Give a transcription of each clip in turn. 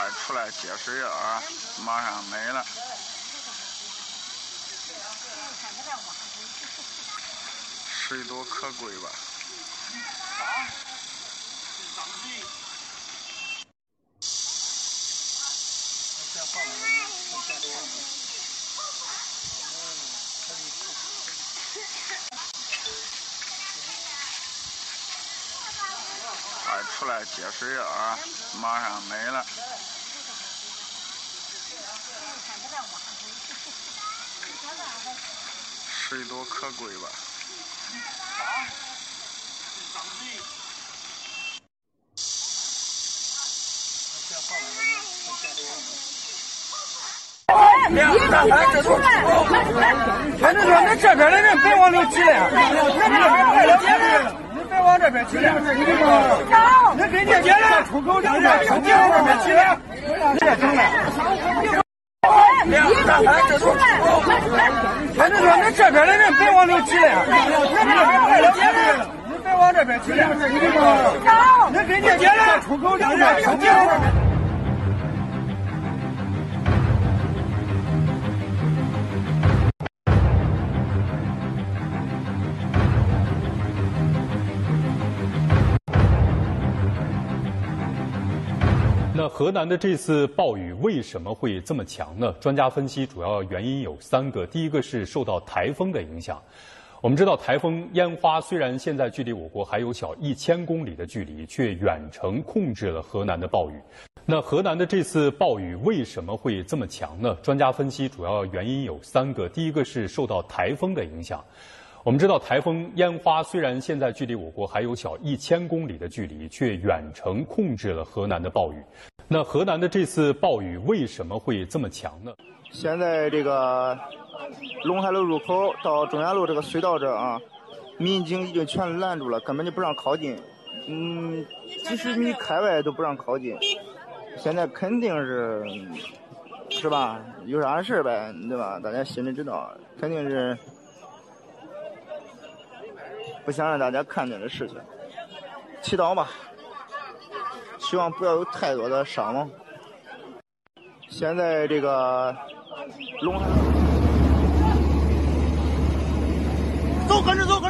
快出来接水啊！马上没了。水多可贵吧？快出来接水啊！马上没了。水多可贵吧？你别出来！俺就说，那这边的人别往里挤了，你别往这边挤了。那给你姐了，出口两边，别往这边挤了。别整了。你别出来！俺就说，那这边的人别往里挤了，那边快了，你别往这边挤了。那给你姐了，出口两边，那河南的这次暴雨为什么会这么强呢？专家分析，主要原因有三个。第一个是受到台风的影响。我们知道，台风烟花虽然现在距离我国还有小一千公里的距离，却远程控制了河南的暴雨。那河南的这次暴雨为什么会这么强呢？专家分析，主要原因有三个。第一个是受到台风的影响。我们知道，台风烟花虽然现在距离我国还有小一千公里的距离，却远程控制了河南的暴雨。那河南的这次暴雨为什么会这么强呢？现在这个陇海路入口到中原路这个隧道这啊，民警已经全拦住了，根本就不让靠近。嗯，几十米开外都不让靠近。现在肯定是，是吧？有啥事呗，对吧？大家心里知道，肯定是。不想让大家看见的事情，祈祷吧，希望不要有太多的伤亡。现在这个龙，走，跟着走，跟着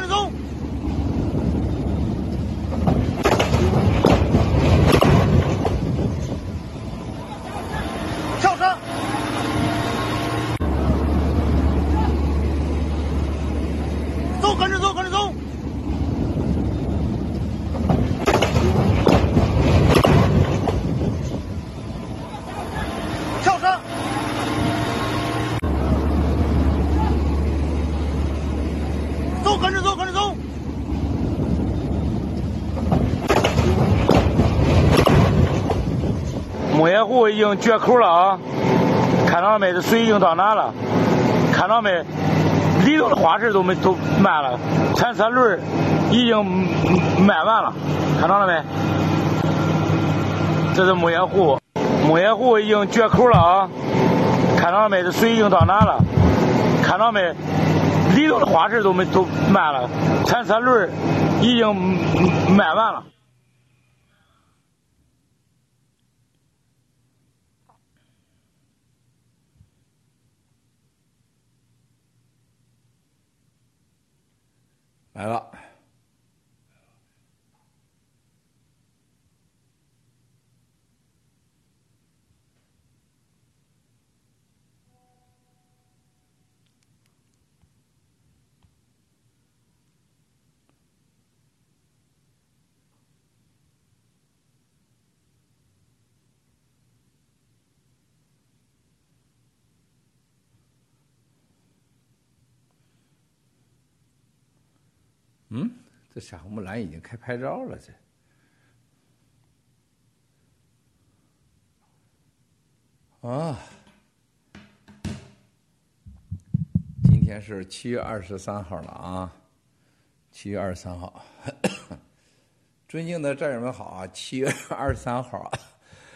湖已经决口了啊！看到了没？这水已经到哪了？看到没？里头的花池都没都满了，铲车轮已经卖完了，看到了没？这是木叶湖，木叶湖已经决口了啊！看到了没？这水已经到哪了？看到没？里头的花池都没都满了，铲车轮已经卖完了。来了。嗯，这夏木兰已经开拍照了，这。啊，今天是七月二十三号了啊，七月二十三号，尊敬的战友们好啊，七月二十三号，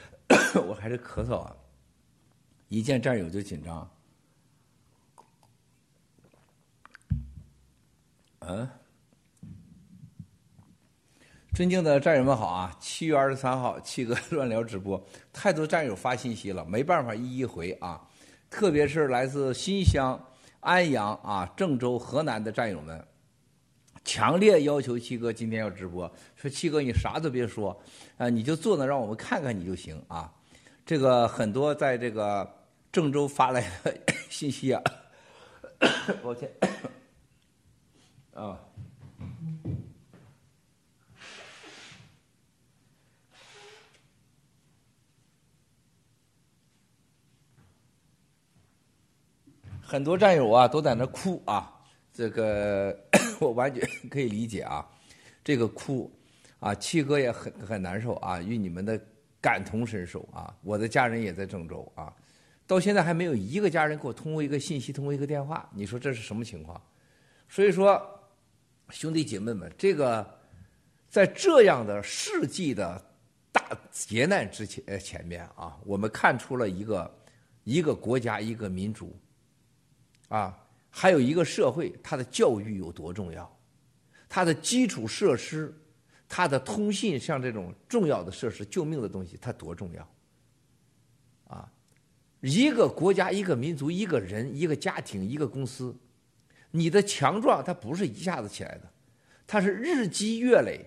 我还是咳嗽啊，一见战友就紧张，嗯。尊敬的战友们好啊！七月二十三号，七哥 乱聊直播，太多战友发信息了，没办法一一回啊。特别是来自新乡、安阳啊、郑州、河南的战友们，强烈要求七哥今天要直播。说七哥你啥都别说，啊，你就坐那让我们看看你就行啊。这个很多在这个郑州发来的 信息啊，抱歉 啊。很多战友啊都在那哭啊，这个 我完全可以理解啊，这个哭啊，七哥也很很难受啊，与你们的感同身受啊，我的家人也在郑州啊，到现在还没有一个家人给我通过一个信息，通过一个电话，你说这是什么情况？所以说，兄弟姐妹们，这个在这样的世纪的大劫难之前前面啊，我们看出了一个一个国家一个民族。啊，还有一个社会，它的教育有多重要？它的基础设施，它的通信，像这种重要的设施、救命的东西，它多重要？啊，一个国家、一个民族、一个人、一个家庭、一个公司，你的强壮，它不是一下子起来的，它是日积月累，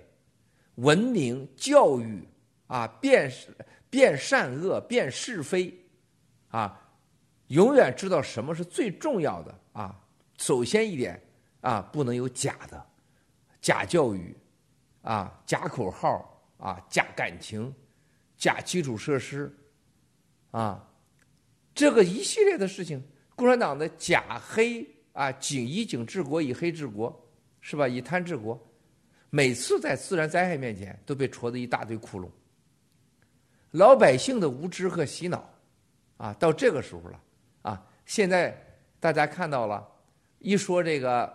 文明、教育啊，辨辨善恶、辨是非，啊。永远知道什么是最重要的啊！首先一点啊，不能有假的，假教育，啊，假口号，啊，假感情，假基础设施，啊，这个一系列的事情，共产党的假黑啊，警以警治国，以黑治国，是吧？以贪治国，每次在自然灾害面前都被戳的一大堆窟窿。老百姓的无知和洗脑，啊，到这个时候了。啊现在大家看到了，一说这个，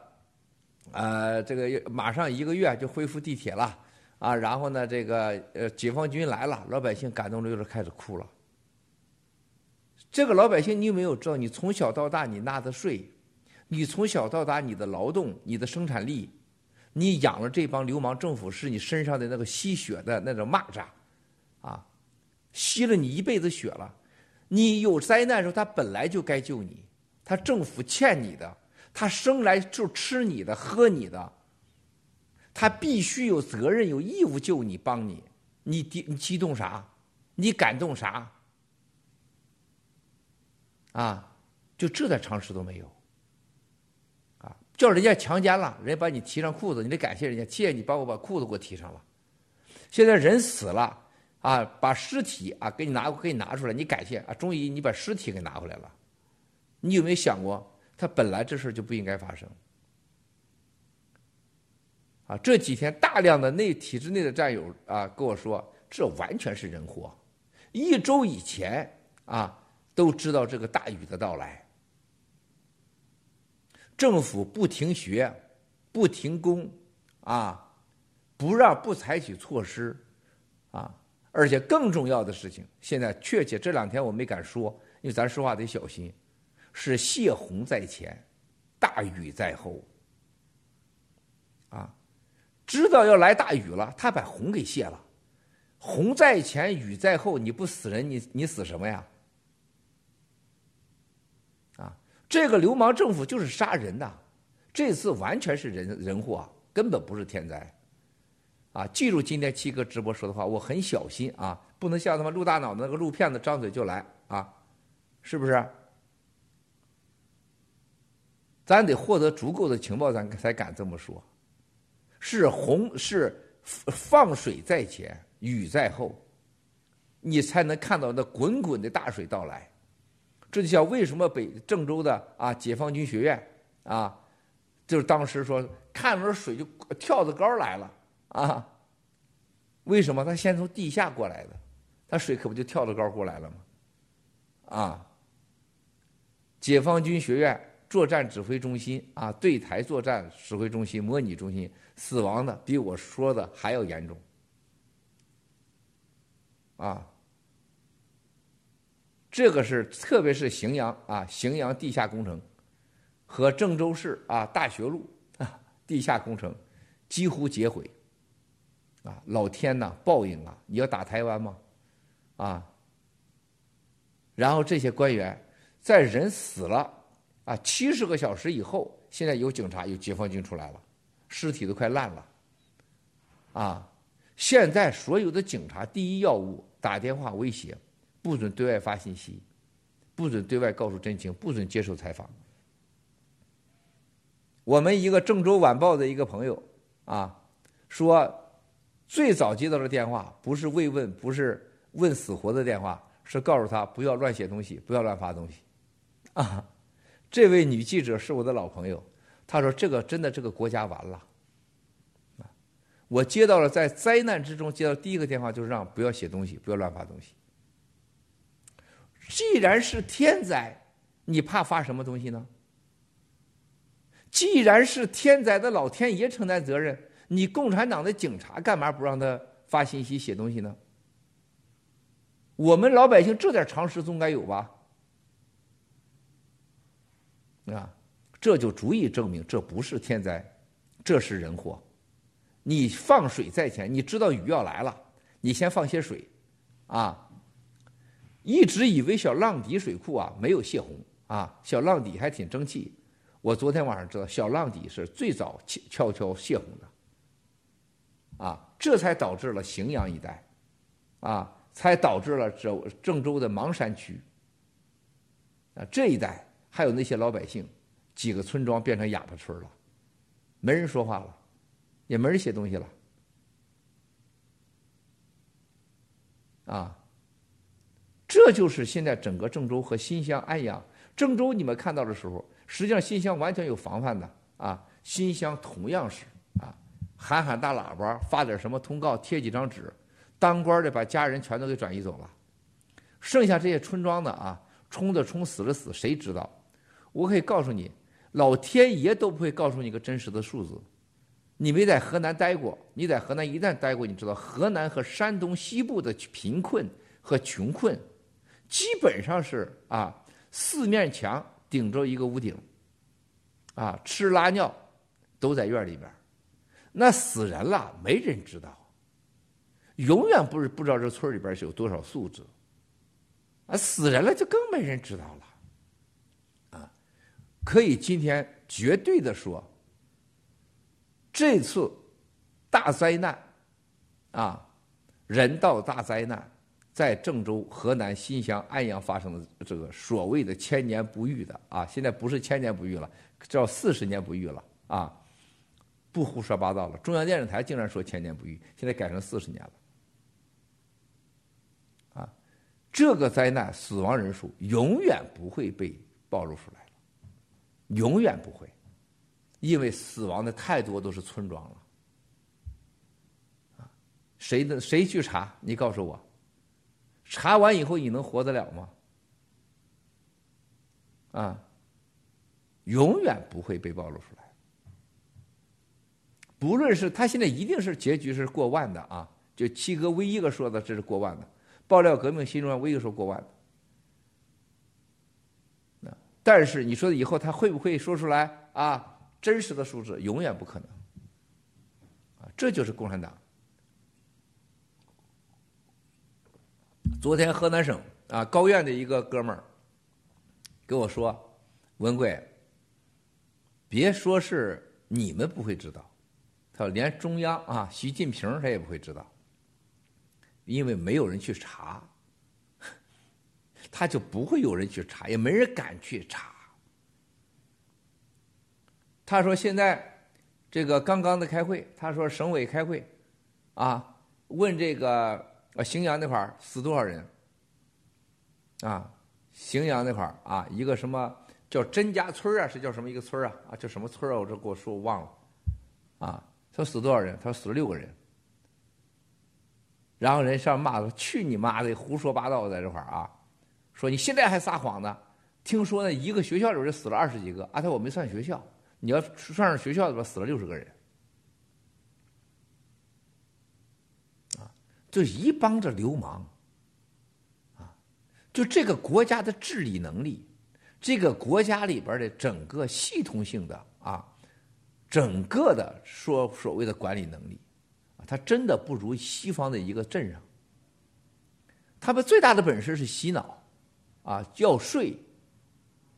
呃，这个马上一个月就恢复地铁了啊，然后呢，这个呃，解放军来了，老百姓感动的有点开始哭了。这个老百姓，你有没有知道？你从小到大你纳的税，你从小到大你的劳动、你的生产力，你养了这帮流氓政府，是你身上的那个吸血的那种蚂蚱，啊，吸了你一辈子血了。你有灾难的时候，他本来就该救你，他政府欠你的，他生来就吃你的、喝你的，他必须有责任、有义务救你、帮你。你激你激动啥？你感动啥？啊，就这点常识都没有。啊，叫人家强奸了，人家把你提上裤子，你得感谢人家，谢谢你帮我把裤子给我提上了。现在人死了。啊，把尸体啊给你拿给你拿出来，你感谢啊，终于你把尸体给拿回来了。你有没有想过，他本来这事就不应该发生？啊，这几天大量的内体制内的战友啊跟我说，这完全是人祸。一周以前啊都知道这个大雨的到来，政府不停学，不停工，啊，不让不采取措施，啊。而且更重要的事情，现在确切这两天我没敢说，因为咱说话得小心。是泄洪在前，大雨在后。啊，知道要来大雨了，他把洪给泄了。洪在前，雨在后，你不死人，你你死什么呀？啊，这个流氓政府就是杀人的，这次完全是人人祸，根本不是天灾。啊，记住今天七哥直播说的话，我很小心啊，不能像他妈陆大脑的那个陆骗子张嘴就来啊，是不是？咱得获得足够的情报，咱才敢这么说。是洪是放水在前，雨在后，你才能看到那滚滚的大水到来。这就像为什么北郑州的啊解放军学院啊，就是当时说看着水就跳着高来了。啊，为什么他先从地下过来的？他水可不就跳着高过来了吗？啊，解放军学院作战指挥中心啊，对台作战指挥中心、模拟中心死亡的比我说的还要严重。啊，这个是特别是荥阳啊，荥阳地下工程和郑州市啊大学路啊地下工程几乎截毁。啊，老天呐，报应啊！你要打台湾吗？啊，然后这些官员在人死了啊七十个小时以后，现在有警察有解放军出来了，尸体都快烂了，啊，现在所有的警察第一要务打电话威胁，不准对外发信息，不准对外告诉真情，不准接受采访。我们一个郑州晚报的一个朋友啊说。最早接到的电话不是慰问，不是问死活的电话，是告诉他不要乱写东西，不要乱发东西。啊，这位女记者是我的老朋友，她说这个真的这个国家完了。啊，我接到了在灾难之中接到第一个电话就是让不要写东西，不要乱发东西。既然是天灾，你怕发什么东西呢？既然是天灾的老天爷承担责任。你共产党的警察干嘛不让他发信息、写东西呢？我们老百姓这点常识总该有吧？啊，这就足以证明这不是天灾，这是人祸。你放水在前，你知道雨要来了，你先放些水，啊，一直以为小浪底水库啊没有泄洪啊，小浪底还挺争气。我昨天晚上知道，小浪底是最早悄悄泄洪的。啊，这才导致了荥阳一带，啊，才导致了郑郑州的芒山区，啊，这一带还有那些老百姓，几个村庄变成哑巴村了，没人说话了，也没人写东西了，啊，这就是现在整个郑州和新乡安阳。郑州你们看到的时候，实际上新乡完全有防范的，啊，新乡同样是啊。喊喊大喇叭，发点什么通告，贴几张纸，当官的把家人全都给转移走了，剩下这些村庄的啊，冲的冲，死的死，谁知道？我可以告诉你，老天爷都不会告诉你个真实的数字。你没在河南待过，你在河南一旦待过，你知道河南和山东西部的贫困和穷困，基本上是啊，四面墙顶着一个屋顶，啊，吃拉尿都在院里边。那死人了，没人知道，永远不是不知道这村里边是有多少素质，啊，死人了就更没人知道了，啊，可以今天绝对的说，这次大灾难，啊，人道大灾难，在郑州、河南新乡、安阳发生的这个所谓的千年不遇的啊，现在不是千年不遇了，叫四十年不遇了啊。不胡说八道了！中央电视台竟然说千年不遇，现在改成四十年了。啊，这个灾难死亡人数永远不会被暴露出来了，永远不会，因为死亡的太多都是村庄了。啊，谁的谁去查？你告诉我，查完以后你能活得了吗？啊，永远不会被暴露出来。不论是他现在一定是结局是过万的啊，就七哥唯一一个说的这是过万的，爆料革命新中唯一一个说过万的。但是你说以后他会不会说出来啊？真实的数字永远不可能。啊，这就是共产党。昨天河南省啊高院的一个哥们儿跟我说：“文贵，别说是你们不会知道。”他：“连中央啊，习近平他也不会知道，因为没有人去查，他就不会有人去查，也没人敢去查。”他说：“现在这个刚刚的开会，他说省委开会，啊，问这个呃荥阳那块死多少人？啊，荥阳那块啊，一个什么叫甄家村啊？是叫什么一个村啊？啊，叫什么村啊？我这给我说忘了，啊。”他说死多少人？他说死了六个人。然后人上骂他：“去你妈的，胡说八道，在这块儿啊！说你现在还撒谎呢？听说呢，一个学校里边死了二十几个，啊，他我没算学校，你要算上学校里边死了六十个人。啊，就一帮子流氓。啊，就这个国家的治理能力，这个国家里边的整个系统性的啊。”整个的说所谓的管理能力，啊，它真的不如西方的一个镇上。他们最大的本事是洗脑，啊，交税、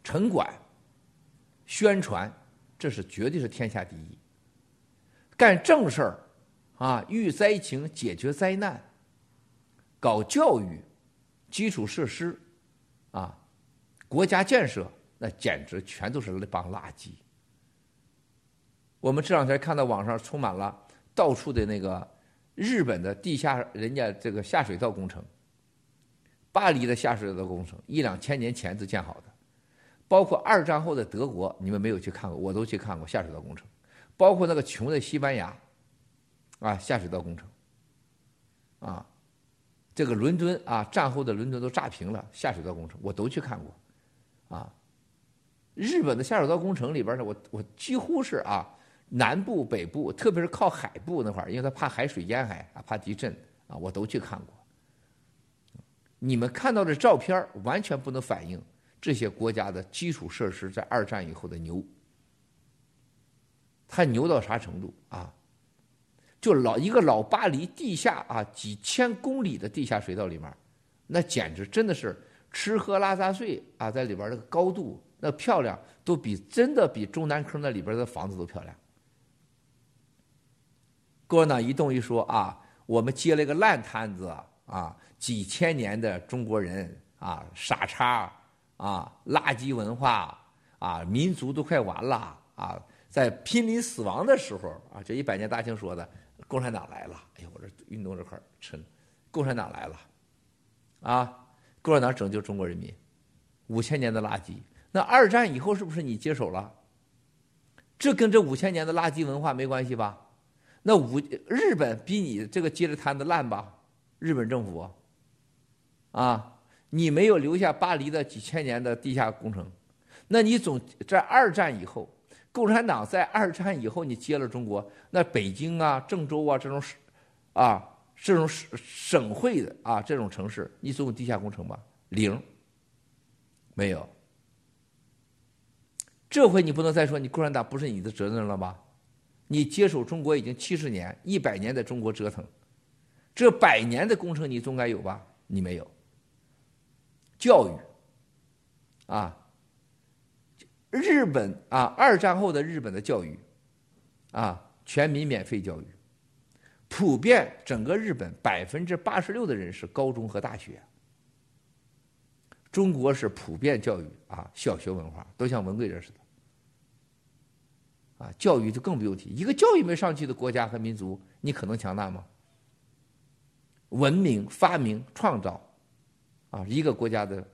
城管、宣传，这是绝对是天下第一。干正事儿，啊，遇灾情、解决灾难，搞教育、基础设施，啊，国家建设，那简直全都是那帮垃圾。我们这两天看到网上充满了到处的那个日本的地下人家这个下水道工程。巴黎的下水道工程一两千年前就建好的，包括二战后的德国，你们没有去看过，我都去看过下水道工程，包括那个穷的西班牙，啊，下水道工程，啊，这个伦敦啊，战后的伦敦都炸平了，下水道工程我都去看过，啊，日本的下水道工程里边呢，我我几乎是啊，南部、北部，特别是靠海部那块儿，因为他怕海水淹海啊，怕地震啊，我都去看过。你们看到的照片完全不能反映这些国家的基础设施在二战以后的牛。它牛到啥程度啊？就老一个老巴黎地下啊几千公里的地下水道里面，那简直真的是吃喝拉撒睡啊，在里边那个高度那漂亮，都比真的比中南坑那里边的房子都漂亮。说呢一动一说啊，我们接了一个烂摊子啊。几千年的中国人啊，傻叉啊，垃圾文化啊，民族都快完了啊，在濒临死亡的时候啊，这一百年大庆说的，共产党来了。哎呀，我这运动这块沉，共产党来了，啊，共产党拯救中国人民，五千年的垃圾，那二战以后是不是你接手了？这跟这五千年的垃圾文化没关系吧？那五日本比你这个接着摊子烂吧？日本政府。啊，你没有留下巴黎的几千年的地下工程，那你总在二战以后，共产党在二战以后你接了中国，那北京啊、郑州啊这种，啊这种省省会的啊这种城市，你总有地下工程吧？零，没有。这回你不能再说你共产党不是你的责任了吧？你接手中国已经七十年、一百年，在中国折腾，这百年的工程你总该有吧？你没有。教育，啊，日本啊，二战后的日本的教育，啊，全民免费教育，普遍整个日本百分之八十六的人是高中和大学。中国是普遍教育啊，小学文化都像文贵这似的，啊，教育就更不用提。一个教育没上去的国家和民族，你可能强大吗？文明、发明、创造。啊，一个国家的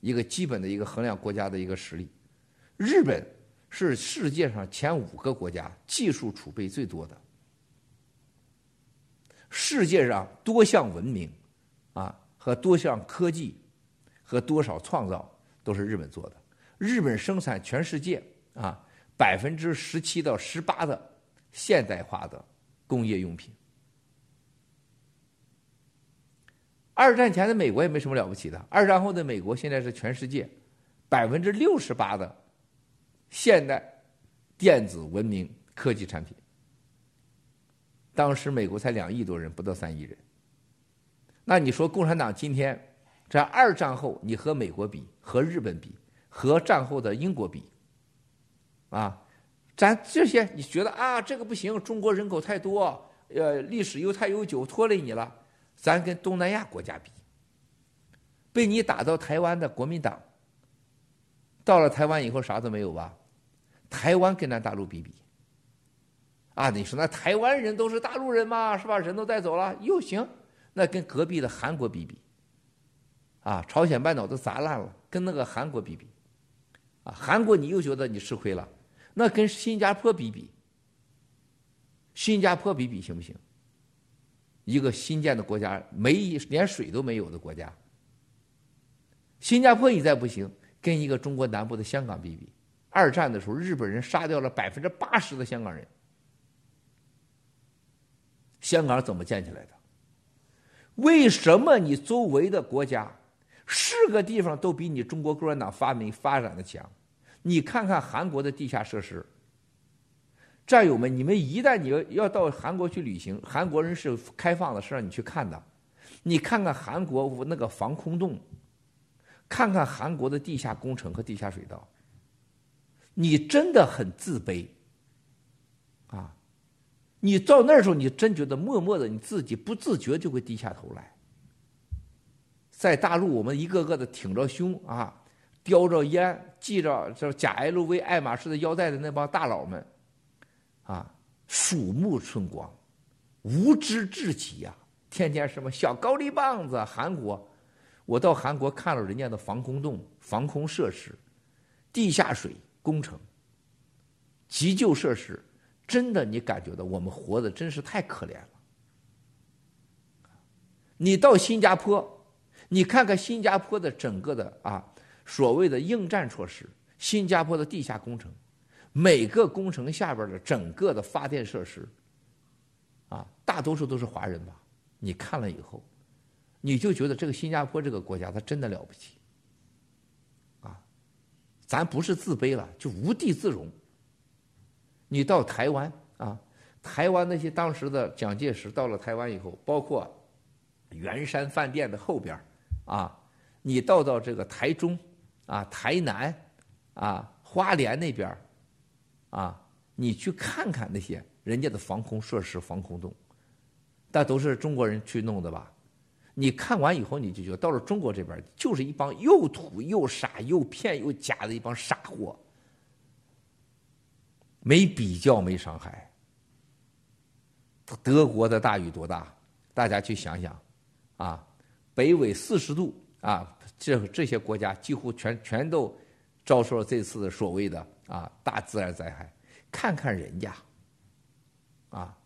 一个基本的一个衡量国家的一个实力，日本是世界上前五个国家技术储备最多的，世界上多项文明啊和多项科技和多少创造都是日本做的。日本生产全世界啊百分之十七到十八的现代化的工业用品。二战前的美国也没什么了不起的，二战后的美国现在是全世界百分之六十八的现代电子文明科技产品。当时美国才两亿多人，不到三亿人。那你说共产党今天在二战后，你和美国比，和日本比，和战后的英国比，啊，咱这些你觉得啊，这个不行，中国人口太多，呃，历史又太悠久，拖累你了。咱跟东南亚国家比，被你打到台湾的国民党，到了台湾以后啥都没有吧？台湾跟咱大陆比比，啊，你说那台湾人都是大陆人嘛，是吧？人都带走了又行，那跟隔壁的韩国比比，啊，朝鲜半岛都砸烂了，跟那个韩国比比，啊，韩国你又觉得你吃亏了，那跟新加坡比比，新加坡比比行不行？一个新建的国家，没连水都没有的国家。新加坡你再不行，跟一个中国南部的香港比比。二战的时候，日本人杀掉了百分之八十的香港人。香港怎么建起来的？为什么你周围的国家是个地方都比你中国共产党发明发展的强？你看看韩国的地下设施，战友们，你们一旦你要要到韩国去旅行，韩国人是开放的，是让你去看的。你看看韩国那个防空洞，看看韩国的地下工程和地下水道，你真的很自卑啊！你到那时候，你真觉得默默的你自己不自觉就会低下头来。在大陆，我们一个个的挺着胸啊，叼着烟，系着这假 LV、爱马仕的腰带的那帮大佬们，啊，鼠目寸光，无知至极呀！天天什么小高丽棒子，韩国，我到韩国看了人家的防空洞、防空设施、地下水工程、急救设施，真的你感觉到我们活的真是太可怜了。你到新加坡。你看看新加坡的整个的啊，所谓的应战措施，新加坡的地下工程，每个工程下边的整个的发电设施，啊，大多数都是华人吧？你看了以后，你就觉得这个新加坡这个国家它真的了不起，啊，咱不是自卑了，就无地自容。你到台湾啊，台湾那些当时的蒋介石到了台湾以后，包括圆山饭店的后边啊，你到到这个台中，啊，台南，啊，花莲那边啊，你去看看那些人家的防空设施、防空洞，那都是中国人去弄的吧？你看完以后，你就觉得到了中国这边，就是一帮又土又傻又骗又假的一帮傻货，没比较，没伤害。德国的大雨多大？大家去想想，啊。北纬四十度啊，这这些国家几乎全全都遭受了这次的所谓的啊大自然灾害。看看人家，啊，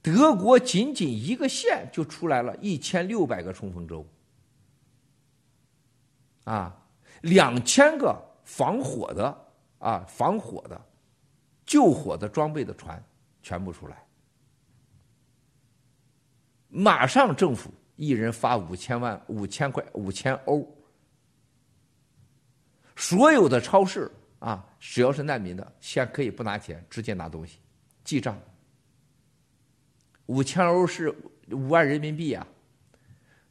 德国仅仅一个县就出来了一千六百个冲锋舟，啊，两千个防火的啊防火的救火的装备的船全部出来，马上政府。一人发五千万五千块五千欧，所有的超市啊，只要是难民的，先可以不拿钱，直接拿东西，记账。五千欧是五万人民币啊。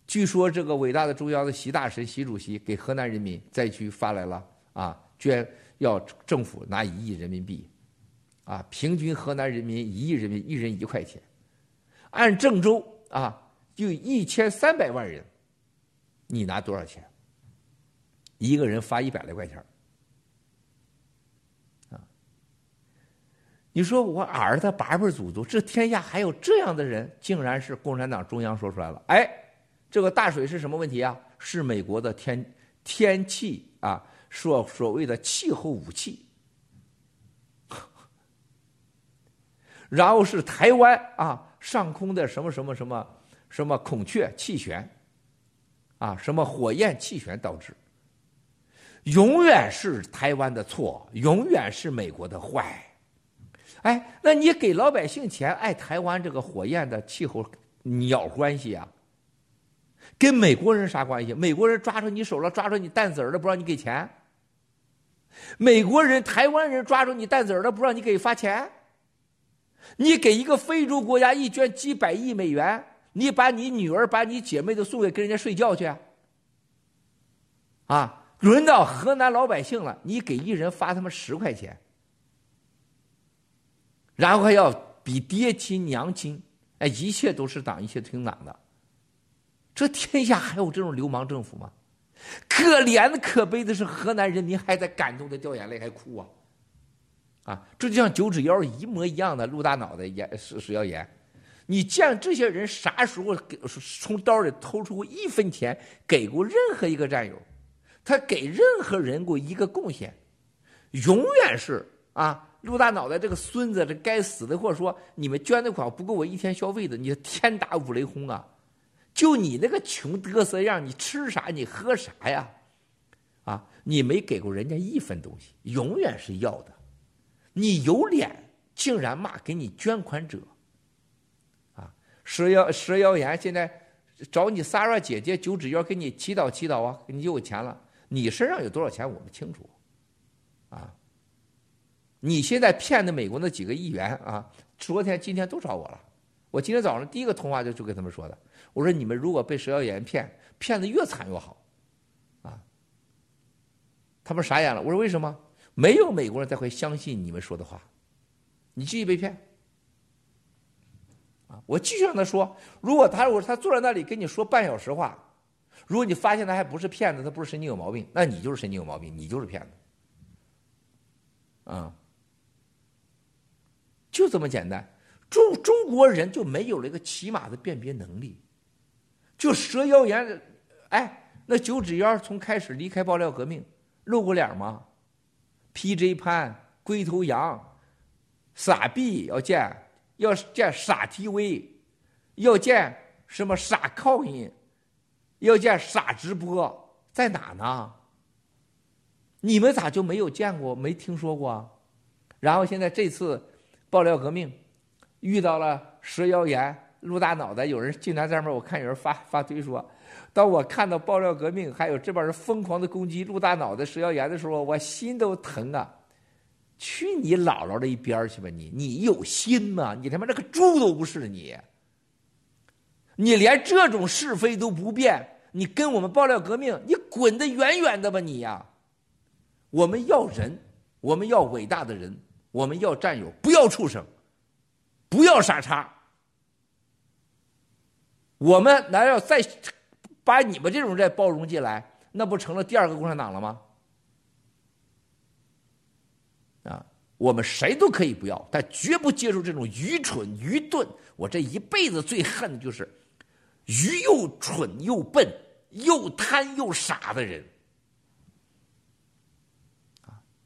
据说这个伟大的中央的习大神习主席给河南人民灾区发来了啊，捐要政府拿一亿人民币，啊，平均河南人民一亿人民一人一块钱，按郑州啊。就一千三百万人，你拿多少钱？一个人发一百来块钱啊！你说我儿子八辈祖宗，这天下还有这样的人？竟然是共产党中央说出来了。哎，这个大水是什么问题啊？是美国的天天气啊，所所谓的气候武器。然后是台湾啊，上空的什么什么什么。什么孔雀气旋，啊，什么火焰气旋导致，永远是台湾的错，永远是美国的坏。哎，那你给老百姓钱，爱台湾这个火焰的气候鸟关系啊？跟美国人啥关系？美国人抓住你手了，抓住你蛋子儿了，不让你给钱？美国人、台湾人抓住你蛋子儿了，不让你给发钱？你给一个非洲国家一捐几百亿美元？你把你女儿、把你姐妹都送给跟人家睡觉去，啊！轮到河南老百姓了，你给一人发他妈十块钱，然后还要比爹亲娘亲，哎，一切都是党，一切听党的。这天下还有这种流氓政府吗？可怜的、可悲的是，河南人民还在感动的掉眼泪，还哭啊！啊，这就像九指妖一模一样的陆大脑袋演是是要演。你见这些人啥时候给从兜里偷出过一分钱给过任何一个战友？他给任何人过一个贡献，永远是啊，陆大脑袋这个孙子，这该死的，或者说你们捐的款不够我一天消费的，你天打五雷轰啊！就你那个穷嘚瑟样，你吃啥？你喝啥呀？啊，你没给过人家一分东西，永远是要的。你有脸竟然骂给你捐款者？蛇妖蛇妖言现在找你 Sara 姐姐九指妖给你祈祷祈祷啊，你有钱了。你身上有多少钱我们清楚，啊，你现在骗的美国那几个议员啊，昨天、今天都找我了。我今天早上第一个通话就就跟他们说的，我说你们如果被蛇妖言骗，骗的越惨越好，啊，他们傻眼了。我说为什么？没有美国人再会相信你们说的话，你继续被骗。啊，我继续让他说，如果他我他坐在那里跟你说半小时话，如果你发现他还不是骗子，他不是神经有毛病，那你就是神经有毛病，你就是骗子。啊，就这么简单。中中国人就没有了一个起码的辨别能力，就蛇妖言，哎，那九指妖从开始离开爆料革命露过脸吗？PJ 潘、龟头羊、傻逼要见，要见傻 TV，要见什么傻靠音，要见傻直播，在哪呢？你们咋就没有见过、没听说过啊？然后现在这次爆料革命。遇到了蛇妖言，露大脑袋，有人竟然在上面，我看有人发发推说，当我看到爆料革命还有这帮人疯狂的攻击露大脑袋蛇妖言的时候，我心都疼啊！去你姥姥的一边去吧你！你有心吗？你他妈那个猪都不是你！你连这种是非都不辨，你跟我们爆料革命，你滚得远远的吧你呀！我们要人，我们要伟大的人，我们要战友，不要畜生。不要傻叉！我们难道再把你们这种人再包容进来，那不成了第二个共产党了吗？啊，我们谁都可以不要，但绝不接受这种愚蠢、愚钝。我这一辈子最恨的就是愚又蠢又笨、又贪又傻的人。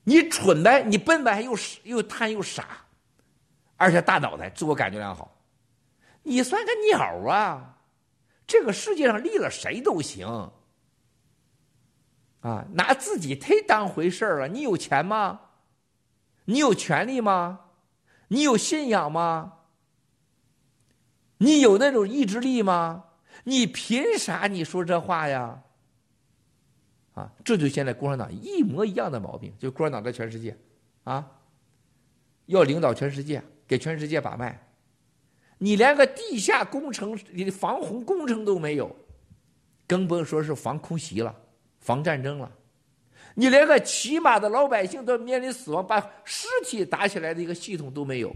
你蠢呗，你笨呗，又又贪又傻。而且大脑袋，自我感觉良好，你算个鸟啊！这个世界上立了谁都行，啊，拿自己忒当回事了。你有钱吗？你有权利吗？你有信仰吗？你有那种意志力吗？你凭啥你说这话呀？啊，这就现在共产党一模一样的毛病，就共产党在全世界，啊，要领导全世界。给全世界把脉，你连个地下工程、你的防洪工程都没有，更甭说是防空袭了、防战争了。你连个起码的老百姓都面临死亡，把尸体打起来的一个系统都没有。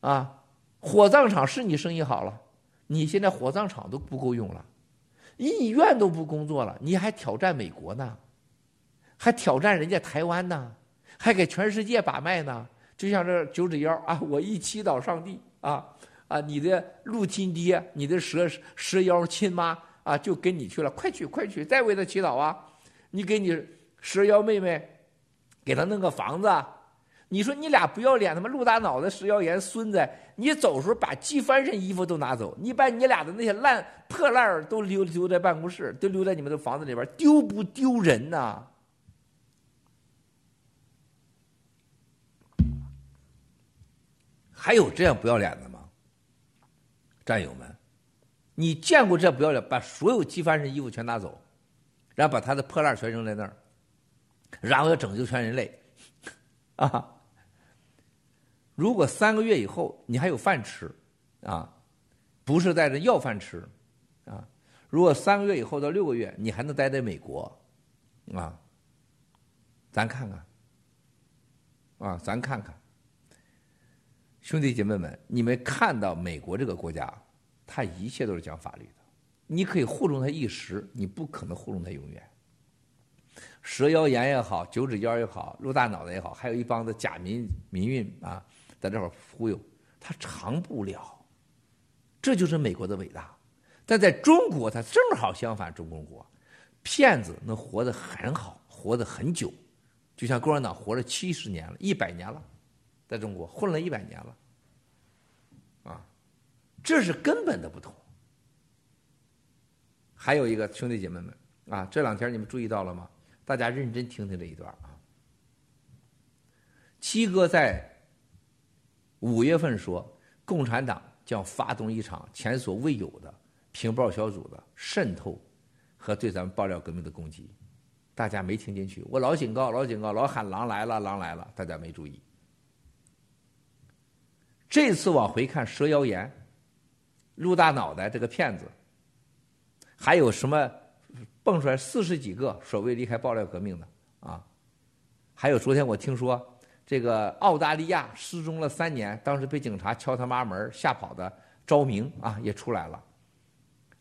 啊，火葬场是你生意好了，你现在火葬场都不够用了，医院都不工作了，你还挑战美国呢，还挑战人家台湾呢？还给全世界把脉呢，就像这九指妖啊！我一祈祷上帝啊啊！你的陆亲爹，你的蛇蛇妖亲妈啊，就跟你去了，快去快去，再为他祈祷啊！你给你蛇妖妹妹，给他弄个房子啊。你说你俩不要脸，他妈陆大脑袋蛇妖言孙子！你走时候把系翻身衣服都拿走，你把你俩的那些烂破烂都留留在办公室，都留在你们的房子里边，丢不丢人呐？还有这样不要脸的吗？战友们，你见过这不要脸？把所有机翻身衣服全拿走，然后把他的破烂全扔在那儿，然后要拯救全人类，啊！如果三个月以后你还有饭吃，啊，不是在这要饭吃，啊！如果三个月以后到六个月你还能待在美国，啊，咱看看，啊，咱看看。兄弟姐妹们，你们看到美国这个国家，他一切都是讲法律的。你可以糊弄他一时，你不可能糊弄他永远。蛇妖言也好，九指妖也好，露大脑袋也好，还有一帮子假民民运啊，在这儿忽悠，他长不了。这就是美国的伟大。但在中国，他正好相反，中共国骗子能活得很好，活得很久，就像共产党活了七十年了，一百年了。在中国混了一百年了，这是根本的不同。还有一个兄弟姐妹们啊，这两天你们注意到了吗？大家认真听听这一段啊。七哥在五月份说，共产党将发动一场前所未有的情报小组的渗透和对咱们爆料革命的攻击。大家没听进去。我老警告，老警告，老喊狼来了，狼来了，大家没注意。这次往回看，蛇妖言、陆大脑袋这个骗子，还有什么蹦出来四十几个所谓离开爆料革命的啊？还有昨天我听说，这个澳大利亚失踪了三年，当时被警察敲他妈门吓跑的昭明啊，也出来了。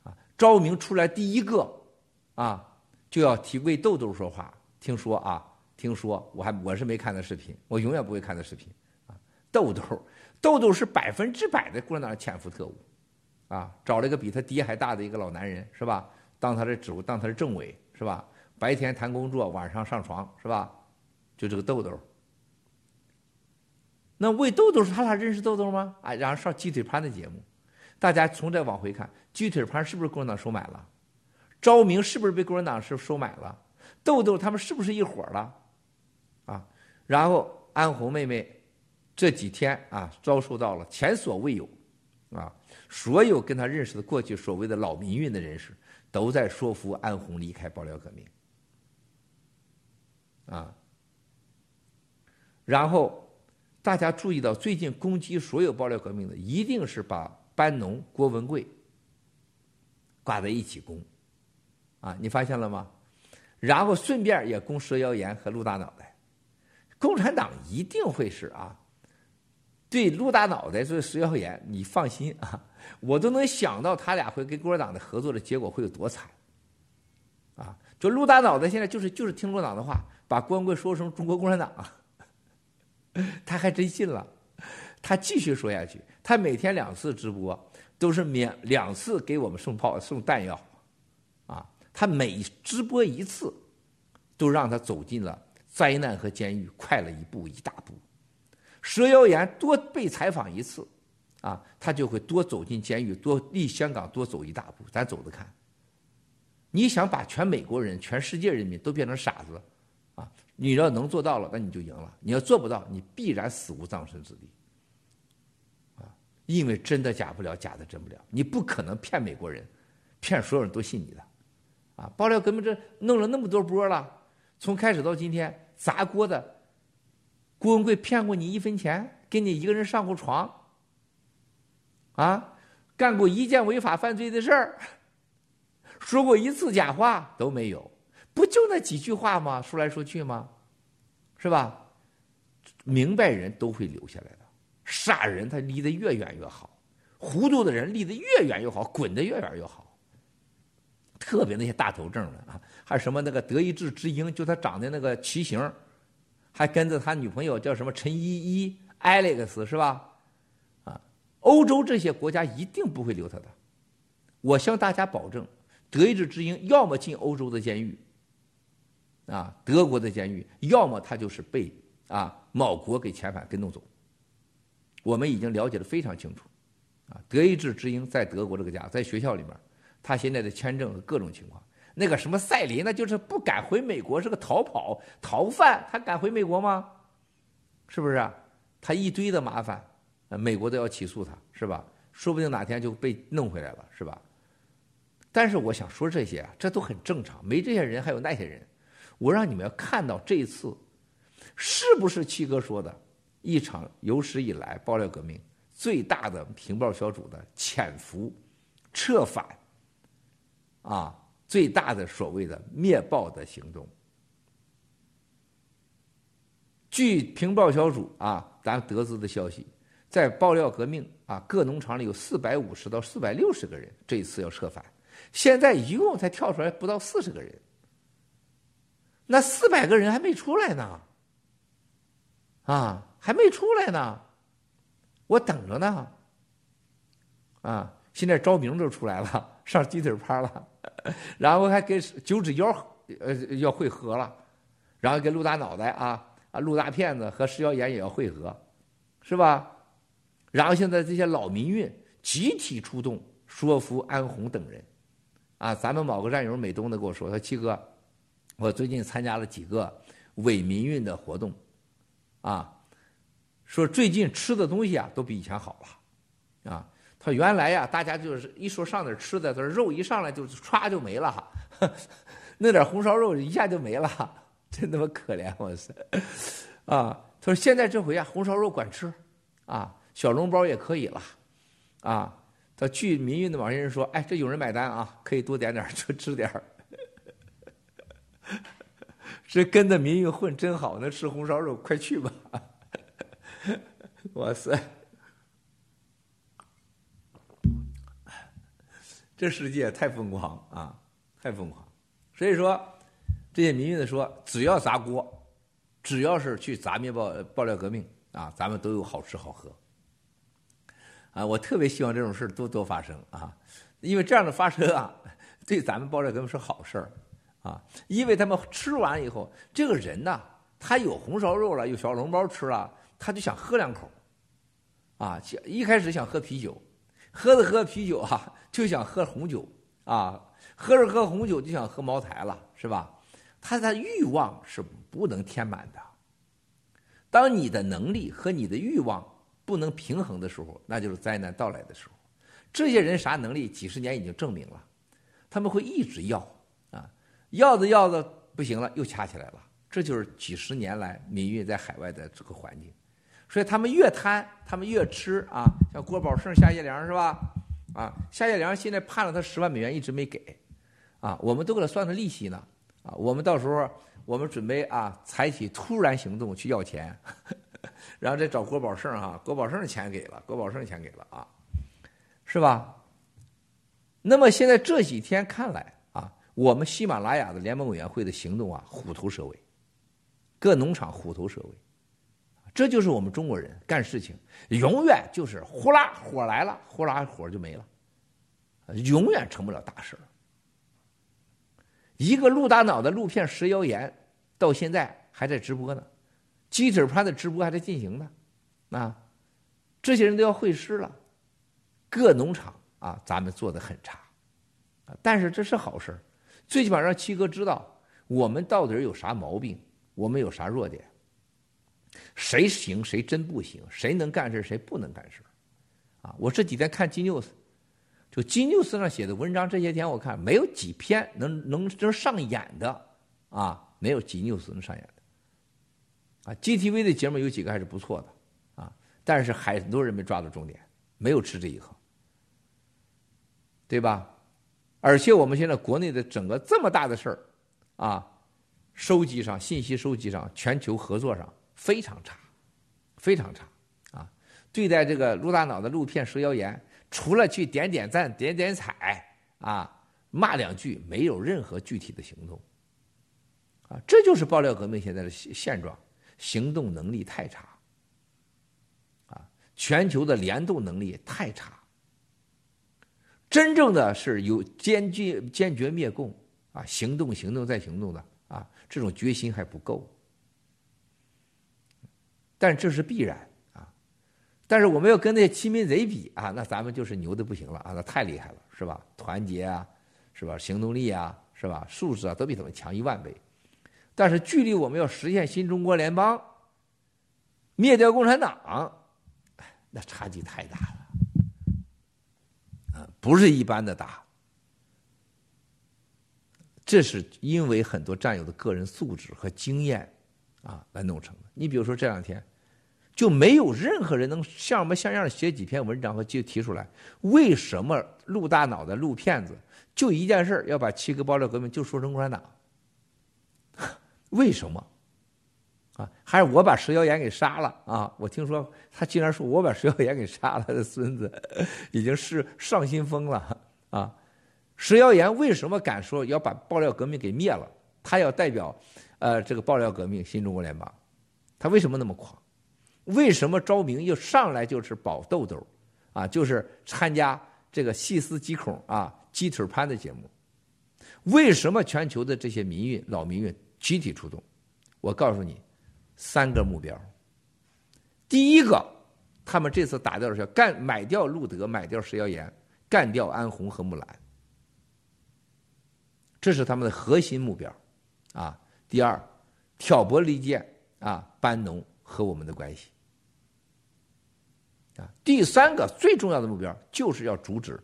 啊，昭明出来第一个啊，就要替为豆豆说话。听说啊，听说我还我是没看的视频，我永远不会看的视频啊。豆豆，豆豆是百分之百的共产党潜伏特务，啊，找了一个比他爹还大的一个老男人是吧？当他的指挥，当他的政委是吧？白天谈工作，晚上上床是吧？就这个豆豆。那喂豆豆是他俩认识豆豆吗？啊，然后上鸡腿潘的节目，大家从这往回看，鸡腿潘是不是共产党收买了？昭明是不是被共产党是收买了？豆豆他们是不是一伙了？啊，然后安红妹妹这几天啊，遭受到了前所未有，啊，所有跟他认识的过去所谓的老民运的人士，都在说服安红离开爆料革命，啊。然后，大家注意到，最近攻击所有爆料革命的，一定是把班农、郭文贵挂在一起攻，啊，你发现了吗？然后顺便也攻蛇妖岩和陆大脑袋，共产党一定会是啊，对陆大脑袋做蛇妖岩，你放心啊，我都能想到他俩会跟共产党的合作的结果会有多惨，啊，就陆大脑袋现在就是就是听共产党的话，把郭文贵说成中国共产党。他还真信了，他继续说下去。他每天两次直播，都是免两次给我们送炮送弹药，啊，他每直播一次，都让他走进了灾难和监狱快了一步一大步。蛇妖言多被采访一次，啊，他就会多走进监狱，多离香港多走一大步。咱走着看。你想把全美国人、全世界人民都变成傻子？啊你要能做到了，那你就赢了；你要做不到，你必然死无葬身之地。啊，因为真的假不了，假的真不了，你不可能骗美国人，骗所有人都信你的。啊，爆料革命这弄了那么多波了，从开始到今天砸锅的，郭文贵骗过你一分钱，跟你一个人上过床，啊，干过一件违法犯罪的事儿，说过一次假话都没有。不就那几句话吗？说来说去吗？是吧？明白人都会留下来的，傻人他离得越远越好，糊涂的人离得越远越好，滚得越远越好。特别那些大头症的啊，还有什么那个德意志之鹰，就他长的那个奇形，还跟着他女朋友叫什么陈依依 Alex 是吧？欧洲这些国家一定不会留他的，我向大家保证，德意志之鹰要么进欧洲的监狱。啊，德国的监狱，要么他就是被啊某国给遣返给弄走。我们已经了解的非常清楚，啊，德意志之鹰在德国这个家，在学校里面，他现在的签证和各种情况。那个什么赛林，那就是不敢回美国，是个逃跑逃犯，他敢回美国吗？是不是？他一堆的麻烦，美国都要起诉他，是吧？说不定哪天就被弄回来了，是吧？但是我想说这些啊，这都很正常，没这些人还有那些人。我让你们要看到这一次，是不是七哥说的，一场有史以来爆料革命最大的情报小组的潜伏、策反，啊，最大的所谓的灭暴的行动。据情报小组啊，咱得知的消息，在爆料革命啊各农场里有四百五十到四百六十个人，这一次要撤反，现在一共才跳出来不到四十个人。那四百个人还没出来呢，啊，还没出来呢，我等着呢，啊，现在招名就出来了，上鸡腿趴了，然后还跟九指妖呃要会合了，然后跟陆大脑袋啊啊陆大骗子和石耀岩也要会合，是吧？然后现在这些老民运集体出动说服安红等人，啊，咱们某个战友美东的跟我说，他说七哥。我最近参加了几个伪民运的活动，啊，说最近吃的东西啊都比以前好了，啊，他说原来呀大家就是一说上点吃的，他说肉一上来就歘就没了哈，弄点红烧肉一下就没了，真他妈可怜，我是。啊。他说现在这回啊，红烧肉管吃，啊，小笼包也可以了，啊。他据民运的网人说，哎，这有人买单啊，可以多点点多吃点儿。这跟着民运混真好，能吃红烧肉，快去吧！哇塞，这世界太疯狂啊，太疯狂！所以说，这些民运的说，只要砸锅，只要是去砸灭爆爆料革命啊，咱们都有好吃好喝。啊，我特别希望这种事多多发生啊，因为这样的发生啊，对咱们爆料革命是好事儿啊，因为他们吃完以后，这个人呢，他有红烧肉了，有小笼包吃了，他就想喝两口，啊，一开始想喝啤酒，喝着喝啤酒啊，就想喝红酒啊，喝着喝红酒就想喝茅台了，是吧？他的欲望是不能填满的，当你的能力和你的欲望。不能平衡的时候，那就是灾难到来的时候。这些人啥能力？几十年已经证明了，他们会一直要啊，要着要着不行了，又掐起来了。这就是几十年来民运在海外的这个环境。所以他们越贪，他们越吃啊。像郭宝胜、夏业良是吧？啊，夏业良现在判了他十万美元，一直没给啊。我们都给他算的利息呢啊。我们到时候我们准备啊，采取突然行动去要钱。然后再找郭宝胜哈，郭宝胜的钱给了，郭宝胜的钱给了啊，是吧？那么现在这几天看来啊，我们喜马拉雅的联盟委员会的行动啊，虎头蛇尾，各农场虎头蛇尾，这就是我们中国人干事情永远就是呼啦火来了，呼啦火就没了，永远成不了大事一个陆大脑的录片食谣言，到现在还在直播呢。鸡腿盘的直播还在进行呢，啊，这些人都要会师了。各农场啊，咱们做的很差，啊，但是这是好事最起码让七哥知道我们到底有啥毛病，我们有啥弱点，谁行谁真不行，谁能干事谁不能干事啊！我这几天看金 news，就金 news 上写的文章，这些天我看没有几篇能能能上演的啊，没有金 news 能上演的。啊，GTV 的节目有几个还是不错的，啊，但是很多人没抓住重点，没有吃这一口，对吧？而且我们现在国内的整个这么大的事儿，啊，收集上、信息收集上、全球合作上非常差，非常差，啊，对待这个陆大脑的录片蛇谣言，除了去点点赞、点点彩，啊，骂两句，没有任何具体的行动，啊，这就是爆料革命现在的现状。行动能力太差，啊，全球的联动能力太差。真正的是有坚决坚决灭共啊，行动行动再行动的啊，这种决心还不够。但这是必然啊，但是我们要跟那些欺民贼比啊，那咱们就是牛的不行了啊，那太厉害了，是吧？团结啊，是吧？行动力啊，是吧？素质啊，都比他们强一万倍。但是，距离我们要实现新中国联邦、灭掉共产党，那差距太大了，啊，不是一般的大。这是因为很多战友的个人素质和经验啊来弄成的。你比如说这两天，就没有任何人能像模像样写几篇文章和就提出来，为什么录大脑的录片子就一件事要把七个爆料革命就说成共产党。为什么？啊，还是我把石耀岩给杀了啊？我听说他竟然说我把石耀岩给杀了，他的孙子 已经是上心疯了啊！石耀岩为什么敢说要把爆料革命给灭了？他要代表呃这个爆料革命新中国联邦，他为什么那么狂？为什么招明又上来就是保豆豆啊？就是参加这个细思极恐啊鸡腿潘的节目？为什么全球的这些民运老民运？集体出动，我告诉你，三个目标。第一个，他们这次打掉的是干买掉路德，买掉石耀岩，干掉安红和木兰，这是他们的核心目标。啊，第二，挑拨离间啊，班农和我们的关系。啊，第三个最重要的目标就是要阻止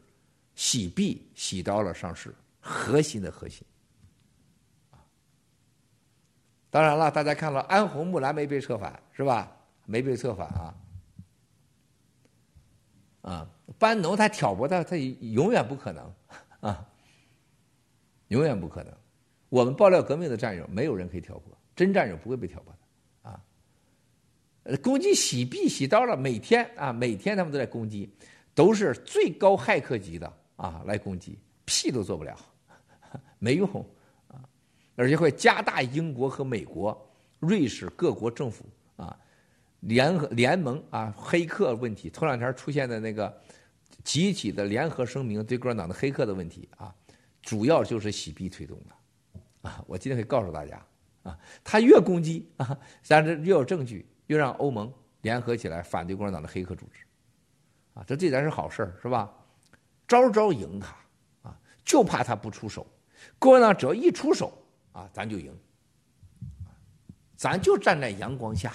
洗币、洗刀了上市，核心的核心。当然了，大家看了安红、木兰没被策反是吧？没被策反啊。啊，班农他挑拨他，他永远不可能啊，永远不可能。我们爆料革命的战友，没有人可以挑拨，真战友不会被挑拨的啊。攻击洗币洗刀了，每天啊，每天他们都在攻击，都是最高骇客级的啊来攻击，屁都做不了，没用，而且会加大英国和美国、瑞士各国政府啊。联合联盟啊，黑客问题，头两天出现的那个集体的联合声明，对共产党的黑客的问题啊，主要就是洗币推动的啊。我今天会告诉大家啊，他越攻击啊，但是越有证据，越让欧盟联合起来反对共产党的黑客组织啊，这对咱是好事是吧？招招赢他啊，就怕他不出手，共产党只要一出手啊，咱就赢，咱就站在阳光下。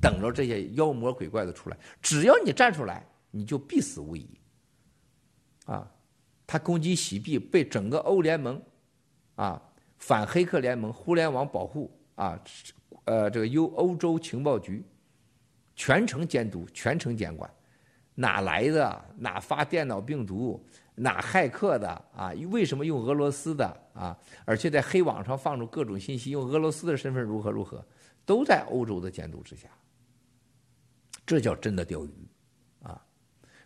等着这些妖魔鬼怪的出来，只要你站出来，你就必死无疑。啊，他攻击洗币，被整个欧联盟，啊，反黑客联盟、互联网保护啊，呃，这个由欧洲情报局全程监督、全程监管，哪来的？哪发电脑病毒？哪骇客的？啊，为什么用俄罗斯的？啊，而且在黑网上放出各种信息，用俄罗斯的身份如何如何，都在欧洲的监督之下。这叫真的钓鱼，啊，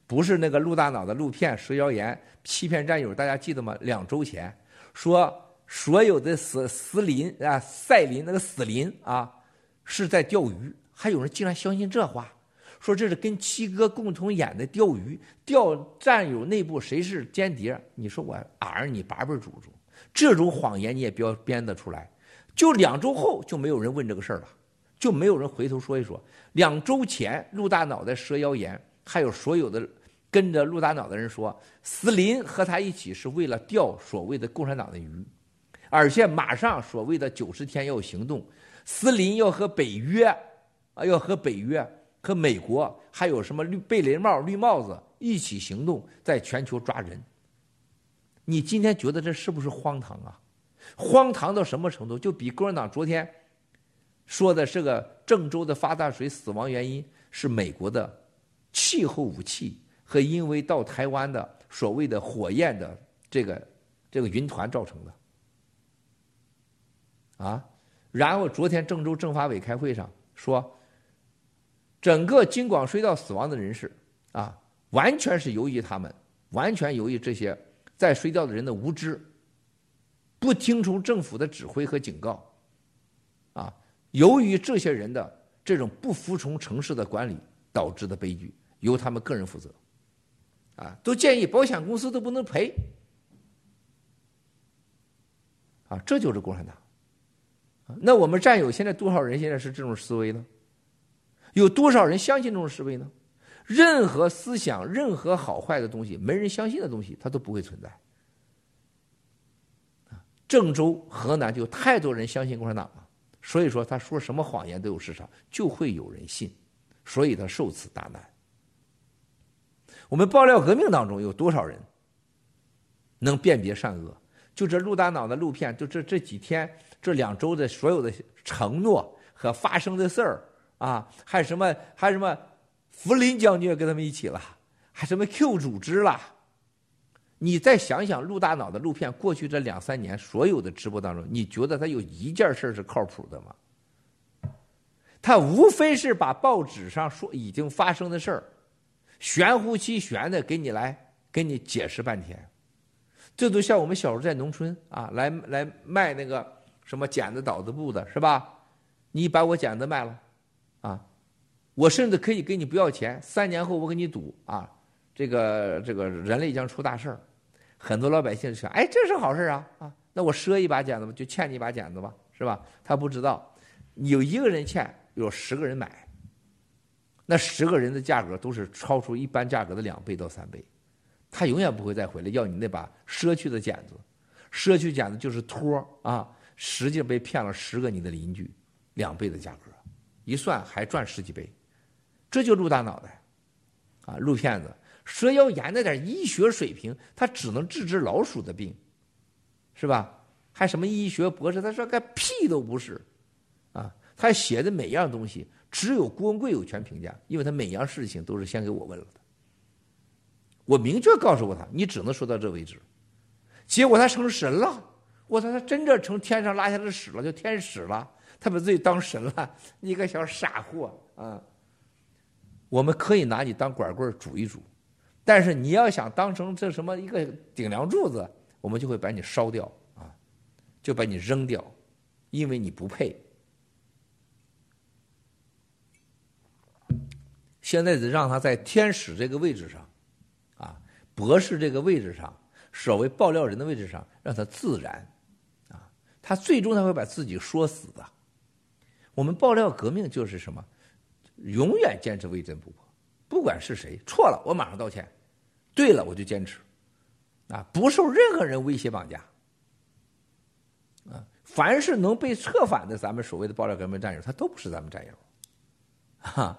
不是那个陆大脑的录片蛇谣言欺骗战友，大家记得吗？两周前说所有的死死林啊赛林那个死林啊是在钓鱼，还有人竟然相信这话，说这是跟七哥共同演的钓鱼，钓战友内部谁是间谍？你说我儿你八辈祖宗，这种谎言你也标编得出来？就两周后就没有人问这个事儿了。就没有人回头说一说，两周前陆大脑袋蛇谣言，还有所有的跟着陆大脑的人说，斯林和他一起是为了钓所谓的共产党的鱼，而且马上所谓的九十天要行动，斯林要和北约啊，要和北约和美国还有什么绿贝雷帽绿帽子一起行动，在全球抓人。你今天觉得这是不是荒唐啊？荒唐到什么程度？就比共产党昨天。说的是个郑州的发大水死亡原因是美国的气候武器和因为到台湾的所谓的火焰的这个这个云团造成的啊，然后昨天郑州政法委开会上说，整个京广隧道死亡的人士啊，完全是由于他们，完全由于这些在隧道的人的无知，不听从政府的指挥和警告，啊。由于这些人的这种不服从城市的管理导致的悲剧，由他们个人负责，啊，都建议保险公司都不能赔，啊，这就是共产党。那我们战友现在多少人现在是这种思维呢？有多少人相信这种思维呢？任何思想、任何好坏的东西，没人相信的东西，它都不会存在。郑州、河南就太多人相信共产党了。所以说，他说什么谎言都有市场，就会有人信，所以他受此大难。我们爆料革命当中有多少人能辨别善恶？就这陆大脑的录片，就这这几天这两周的所有的承诺和发生的事儿啊，还什么还什么福林将军跟他们一起了，还什么 Q 组织了。你再想想陆大脑的录片，过去这两三年所有的直播当中，你觉得他有一件事是靠谱的吗？他无非是把报纸上说已经发生的事儿，玄乎其玄的给你来给你解释半天。这都像我们小时候在农村啊，来来卖那个什么剪子、倒子布的是吧？你把我剪子卖了，啊，我甚至可以给你不要钱，三年后我给你赌啊，这个这个人类将出大事儿。很多老百姓想，哎，这是好事啊啊！那我赊一把剪子吧，就欠你一把剪子吧，是吧？他不知道，有一个人欠，有十个人买，那十个人的价格都是超出一般价格的两倍到三倍，他永远不会再回来要你那把赊去的剪子，赊去剪子就是托啊，实际被骗了十个你的邻居，两倍的价格，一算还赚十几倍，这就陆大脑袋，啊，陆骗子。蛇妖炎那点医学水平，他只能治治老鼠的病，是吧？还什么医学博士？他说个屁都不是，啊，他写的每样东西只有郭文贵有权评价，因为他每样事情都是先给我问了的。我明确告诉过他，你只能说到这为止。结果他成神了，我操，他真正成天上拉下的屎了，就天使了，他把自己当神了，你个小傻货 啊！我们可以拿你当拐棍煮一煮，但是你要想当成这什么一个顶梁柱子，我们就会把你烧掉啊，就把你扔掉，因为你不配。现在得让他在天使这个位置上，啊，博士这个位置上，所谓爆料人的位置上，让他自然，啊，他最终他会把自己说死的。我们爆料革命就是什么？永远坚持为真不破，不管是谁错了，我马上道歉；对了，我就坚持，啊，不受任何人威胁绑架。啊，凡是能被策反的，咱们所谓的爆料革命战友，他都不是咱们战友，哈。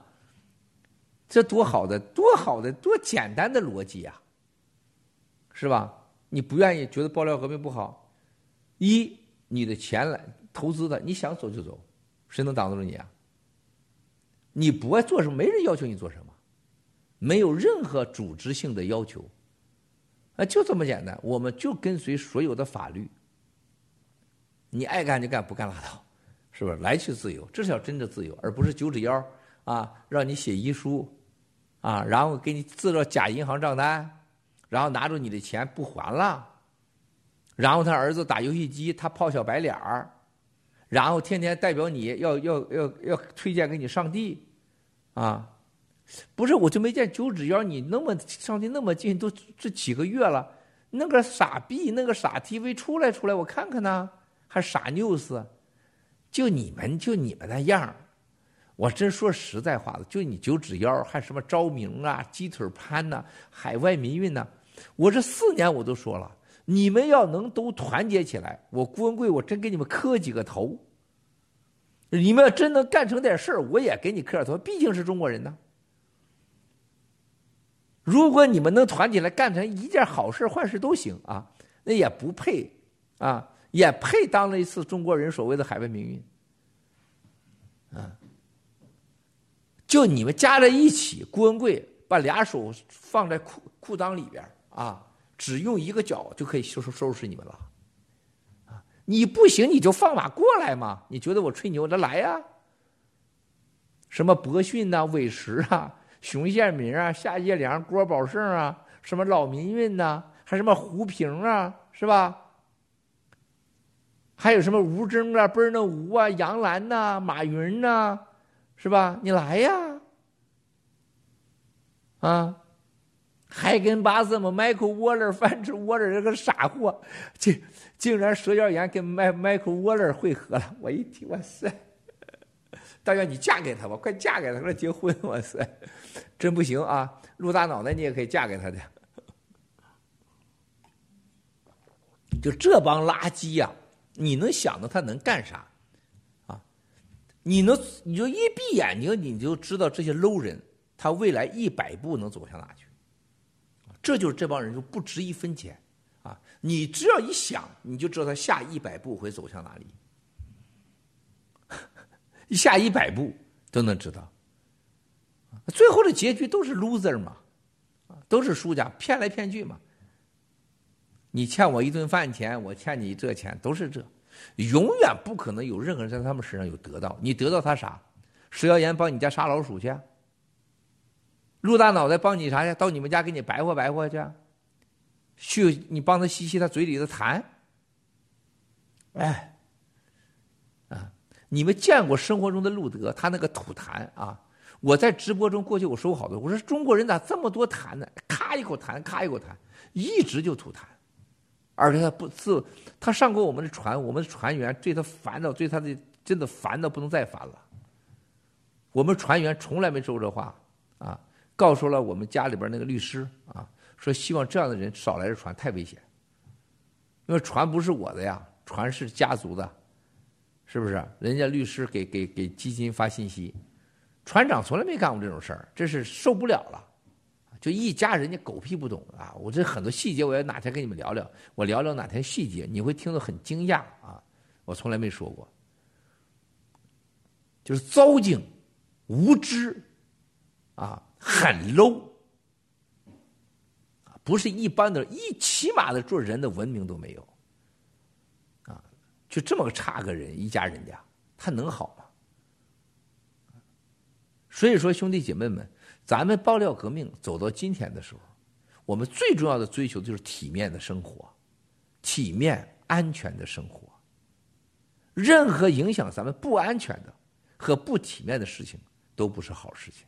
这多好的，多好的，多简单的逻辑呀，是吧？你不愿意觉得爆料革命不好，一你的钱来投资的，你想走就走，谁能挡得住你啊？你不爱做什么，没人要求你做什么，没有任何组织性的要求，啊，就这么简单。我们就跟随所有的法律，你爱干就干，不干拉倒，是不是？来去自由，这是叫真的自由，而不是九指妖啊，让你写遗书。啊，然后给你制造假银行账单，然后拿着你的钱不还了，然后他儿子打游戏机，他泡小白脸儿，然后天天代表你要要要要推荐给你上帝，啊，不是我就没见九指妖你那么上帝那么近，都这几个月了，那个傻逼那个傻 TV 出来出来我看看呢，还傻 news，就你们就你们那样我真说实在话了，就你九指妖，还什么昭明啊、鸡腿潘呐、海外民运呐，我这四年我都说了，你们要能都团结起来，我郭文贵我真给你们磕几个头。你们要真能干成点事儿，我也给你磕点头，毕竟是中国人呢。如果你们能团起来干成一件好事坏事都行啊，那也不配啊，也配当了一次中国人所谓的海外民运，啊。就你们加在一起，郭文贵把俩手放在裤裤裆里边啊，只用一个脚就可以收拾收拾你们了，啊！你不行你就放马过来嘛！你觉得我吹牛？那来呀！什么博讯呐、韦石啊、熊宪民啊、夏业良、郭宝胜啊，什么老民运呐，还什么胡平啊，是吧？还有什么吴征啊、奔儿那吴啊、杨澜呐、马云呐。是吧？你来呀！啊，还跟巴斯嘛，Michael Waller、范志 Waller 这个傻货，竟竟然蛇妖言跟迈 Michael Waller 会合了。我一听，哇塞！大哥，你嫁给他吧，快嫁给他，快结婚！哇塞，真不行啊！陆大脑袋，你也可以嫁给他的。就这帮垃圾呀，你能想到他能干啥啊？你能，你就一闭眼睛，你就知道这些 low 人，他未来一百步能走向哪去？这就是这帮人就不值一分钱啊！你只要一想，你就知道他下一百步会走向哪里。下一百步都能知道，最后的结局都是 loser 嘛，都是输家，骗来骗去嘛。你欠我一顿饭钱，我欠你这钱，都是这。永远不可能有任何人在他们身上有得到，你得到他啥？石耀岩帮你家杀老鼠去，陆大脑袋帮你啥去？到你们家给你白活白活去，去你帮他吸吸他嘴里的痰。哎，啊，你们见过生活中的路德？他那个吐痰啊！我在直播中过去我说过好多，我说中国人咋这么多痰呢？咔一口痰，咔一口痰，一直就吐痰。而且他不自，他上过我们的船，我们的船员对他烦到，对他的真的烦到不能再烦了。我们船员从来没说过这话啊，告诉了我们家里边那个律师啊，说希望这样的人少来这船，太危险。因为船不是我的呀，船是家族的，是不是？人家律师给给给基金发信息，船长从来没干过这种事儿，这是受不了了。就一家人家狗屁不懂啊！我这很多细节，我要哪天跟你们聊聊。我聊聊哪天细节，你会听得很惊讶啊！我从来没说过。就是糟践、无知，啊，很 low，不是一般的，一起码的做人的文明都没有，啊，就这么个差个人，一家人家，他能好吗？所以说，兄弟姐妹们，咱们爆料革命走到今天的时候，我们最重要的追求就是体面的生活，体面安全的生活。任何影响咱们不安全的和不体面的事情，都不是好事情。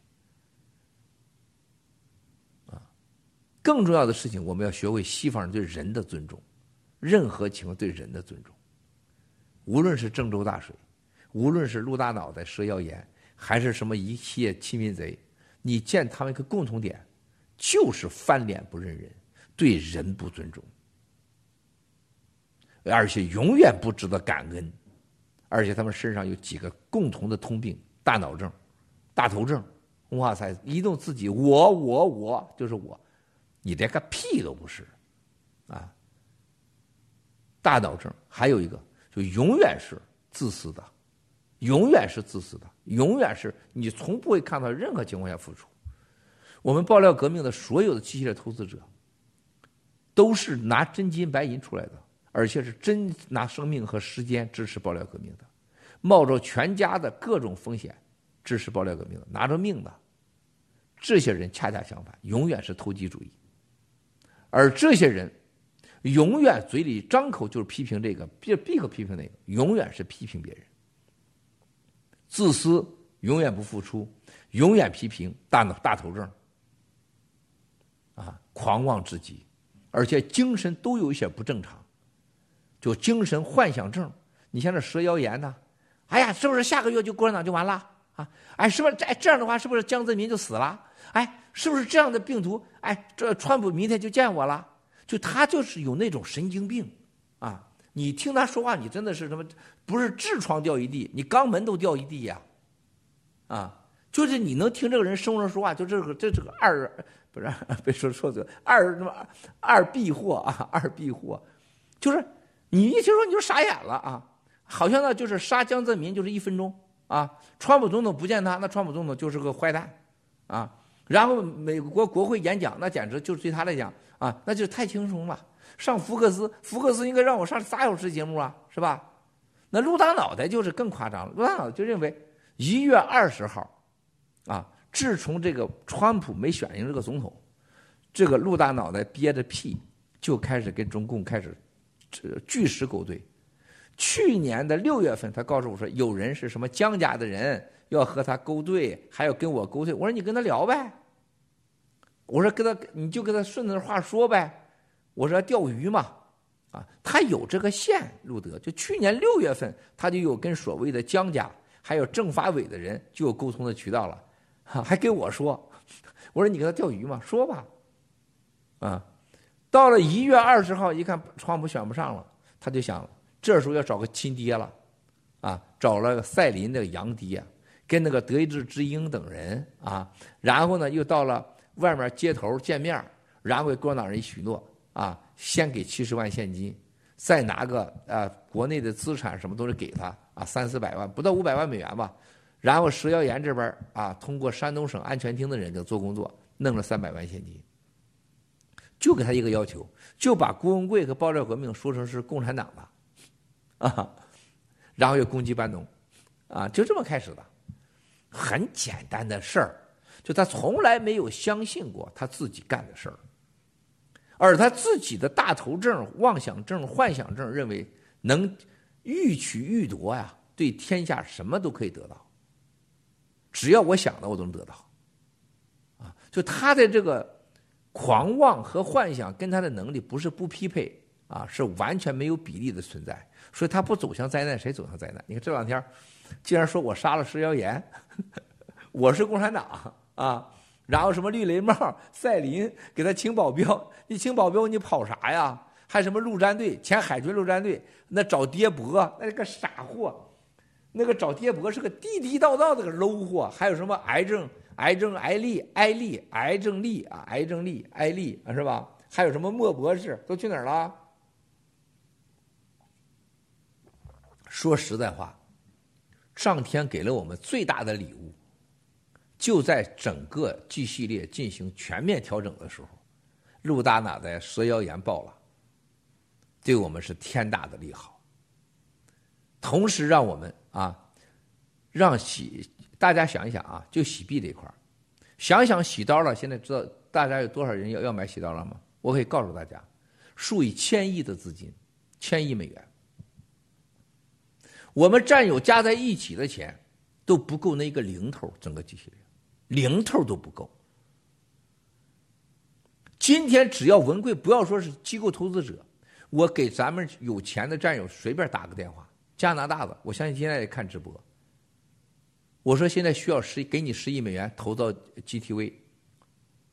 更重要的事情，我们要学会西方人对人的尊重，任何情况对人的尊重。无论是郑州大水，无论是陆大脑袋蛇妖言，还是什么一切欺民贼，你见他们一个共同点，就是翻脸不认人，对人不尊重，而且永远不值得感恩。而且他们身上有几个共同的通病：大脑症、大头症。哇塞，一动自己，我我我就是我，你连个屁都不是，啊！大脑症还有一个，就永远是自私的，永远是自私的，永远是你从不会看到任何情况下付出。我们爆料革命的所有的机械投资者，都是拿真金白银出来的。而且是真拿生命和时间支持爆料革命的，冒着全家的各种风险支持爆料革命的，拿着命的，这些人恰恰相反，永远是投机主义。而这些人永远嘴里张口就是批评这个，闭闭口批评那个，永远是批评别人。自私，永远不付出，永远批评，大脑大头症，啊，狂妄至极，而且精神都有一些不正常。就精神幻想症，你像这蛇谣言呢？哎呀，是不是下个月就共产党就完了啊？哎，是不是哎这样的话，是不是江泽民就死了？哎，是不是这样的病毒？哎，这川普明天就见我了？就他就是有那种神经病啊！你听他说话，你真的是什么？不是痔疮掉一地，你肛门都掉一地呀！啊，就是你能听这个人生人说话，就这个这这个二不是别说错字二什么二避祸啊，二避祸，就是。你一听说你就傻眼了啊！好像呢就是杀江泽民就是一分钟啊，川普总统不见他，那川普总统就是个坏蛋啊。然后美国国会演讲，那简直就是对他来讲啊，那就是太轻松了。上福克斯，福克斯应该让我上仨小时节目啊，是吧？那陆大脑袋就是更夸张了，陆大脑袋就认为一月二十号啊，自从这个川普没选赢这个总统，这个陆大脑袋憋着屁就开始跟中共开始。巨石勾兑，去年的六月份，他告诉我说，有人是什么江家的人要和他勾兑，还要跟我勾兑。我说你跟他聊呗，我说跟他你就跟他顺着话说呗，我说钓鱼嘛，啊，他有这个线路德，就去年六月份他就有跟所谓的江家还有政法委的人就有沟通的渠道了，还跟我说，我说你跟他钓鱼嘛，说吧，啊。到了一月二十号，一看川普选不上了，他就想，这时候要找个亲爹了，啊，找了赛林的洋爹，跟那个德意志之鹰等人啊，然后呢，又到了外面街头见面，然后给共产党人许诺啊，先给七十万现金，再拿个啊国内的资产什么都是给他啊三四百万，不到五百万美元吧，然后石耀岩这边啊，通过山东省安全厅的人就做工作，弄了三百万现金。就给他一个要求，就把郭文贵和爆料革命说成是共产党的，啊，然后又攻击班农，啊，就这么开始的，很简单的事儿，就他从来没有相信过他自己干的事儿，而他自己的大头症、妄想症、幻想症，认为能欲取欲夺呀，对天下什么都可以得到，只要我想的，我都能得到，啊，就他的这个。狂妄和幻想跟他的能力不是不匹配啊，是完全没有比例的存在。所以他不走向灾难，谁走向灾难？你看这两天，竟然说我杀了石耀岩，我是共产党啊，然后什么绿雷帽、赛林给他请保镖，你请保镖你跑啥呀？还什么陆战队、前海军陆战队那找爹伯，那个傻货，那个找爹伯是个地地道道的个 low 货，还有什么癌症？癌症艾丽艾丽癌症丽啊癌症丽艾丽啊是吧？还有什么莫博士都去哪儿了？说实在话，上天给了我们最大的礼物，就在整个 G 系列进行全面调整的时候，陆大脑袋蛇妖炎爆了，对我们是天大的利好。同时，让我们啊，让洗大家想一想啊，就洗币这一块想想洗刀了。现在知道大家有多少人要要买洗刀了吗？我可以告诉大家，数以千亿的资金，千亿美元。我们战友加在一起的钱都不够那一个零头，整个机器人零头都不够。今天只要文贵，不要说是机构投资者，我给咱们有钱的战友随便打个电话，加拿大的，我相信现在也看直播。我说现在需要十，给你十亿美元投到 GTV，